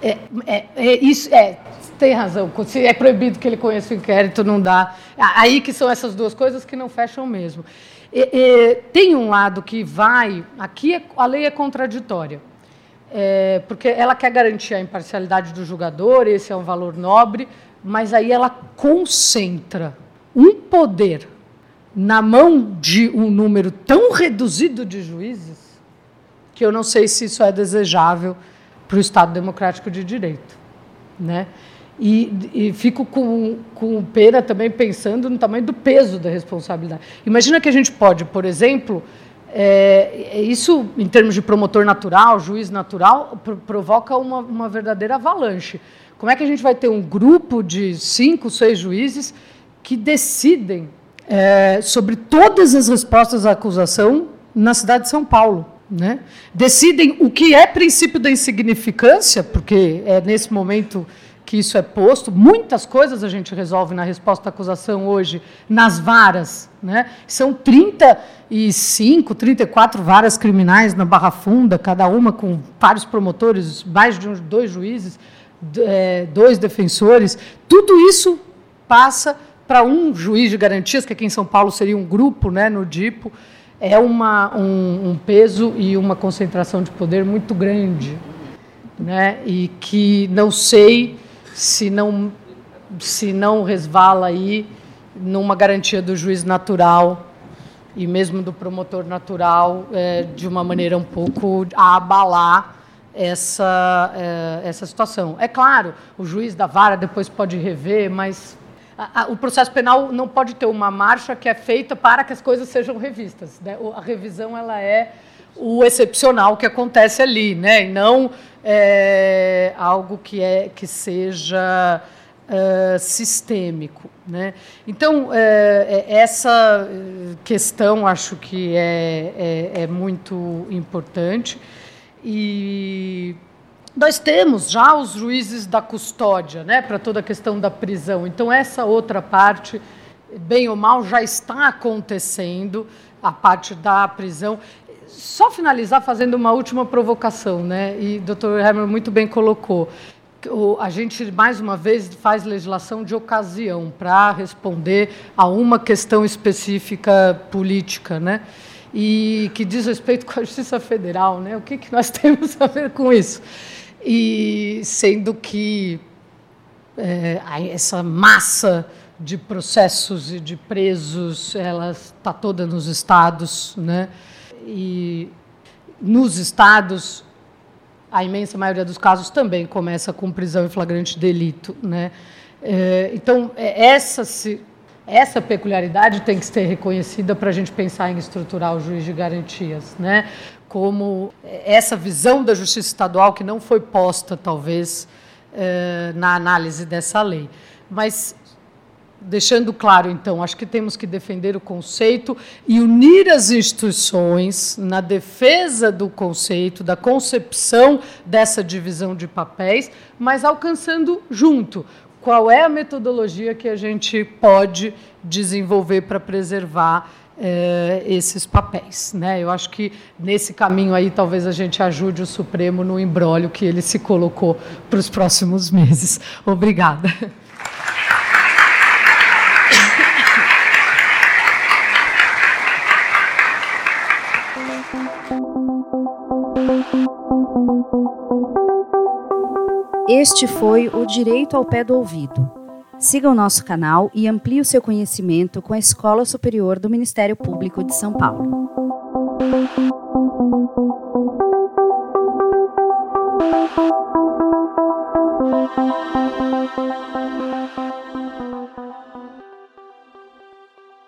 É, é, é, isso, é, tem razão. Se é proibido que ele conheça o inquérito, não dá. Aí que são essas duas coisas que não fecham mesmo. E, e, tem um lado que vai. Aqui é, a lei é contraditória. É, porque ela quer garantir a imparcialidade do julgador, esse é um valor nobre, mas aí ela concentra um poder na mão de um número tão reduzido de juízes que eu não sei se isso é desejável para o Estado Democrático de Direito. Né? E, e, fico com, com pena também pensando no tamanho do peso da responsabilidade. Imagina que a gente pode, por exemplo, é, é isso em termos de promotor natural, juiz natural, provoca uma, uma verdadeira avalanche. Como é que a gente vai ter um grupo de cinco, seis juízes que decidem é, sobre todas as respostas à acusação na cidade de São Paulo? Né? Decidem o que é princípio da insignificância, porque é nesse momento que isso é posto. Muitas coisas a gente resolve na resposta à acusação hoje nas varas. Né? São 35, 34 varas criminais na Barra Funda, cada uma com vários promotores, mais de dois juízes, é, dois defensores. Tudo isso passa para um juiz de garantias, que aqui em São Paulo seria um grupo né, no DIPO. É uma, um, um peso e uma concentração de poder muito grande. Né? E que não sei se não, se não resvala aí numa garantia do juiz natural e mesmo do promotor natural é, de uma maneira um pouco a abalar essa, é, essa situação. É claro, o juiz da vara depois pode rever, mas o processo penal não pode ter uma marcha que é feita para que as coisas sejam revistas. Né? A revisão ela é o excepcional que acontece ali, né? E não é, algo que, é, que seja é, sistêmico. Né? Então, é, é essa questão acho que é, é, é muito importante. E nós temos já os juízes da custódia né, para toda a questão da prisão. Então, essa outra parte, bem ou mal, já está acontecendo, a parte da prisão só finalizar fazendo uma última provocação, né? E o doutor Hermer muito bem colocou. A gente, mais uma vez, faz legislação de ocasião para responder a uma questão específica política, né? E que diz respeito com a Justiça Federal, né? O que, que nós temos a ver com isso? E sendo que é, essa massa de processos e de presos, ela está toda nos estados, né? E nos estados, a imensa maioria dos casos também começa com prisão em flagrante delito. Né? É, então, é, essa, essa peculiaridade tem que ser reconhecida para a gente pensar em estruturar o juiz de garantias. Né? Como essa visão da justiça estadual que não foi posta, talvez, é, na análise dessa lei. Mas deixando claro, então, acho que temos que defender o conceito e unir as instituições na defesa do conceito, da concepção dessa divisão de papéis, mas alcançando junto qual é a metodologia que a gente pode desenvolver para preservar eh, esses papéis. Né? Eu acho que nesse caminho aí talvez a gente ajude o Supremo no embrólio que ele se colocou para os próximos meses. Obrigada.
Este foi o Direito ao Pé do Ouvido. Siga o nosso canal e amplie o seu conhecimento com a Escola Superior do Ministério Público de São Paulo.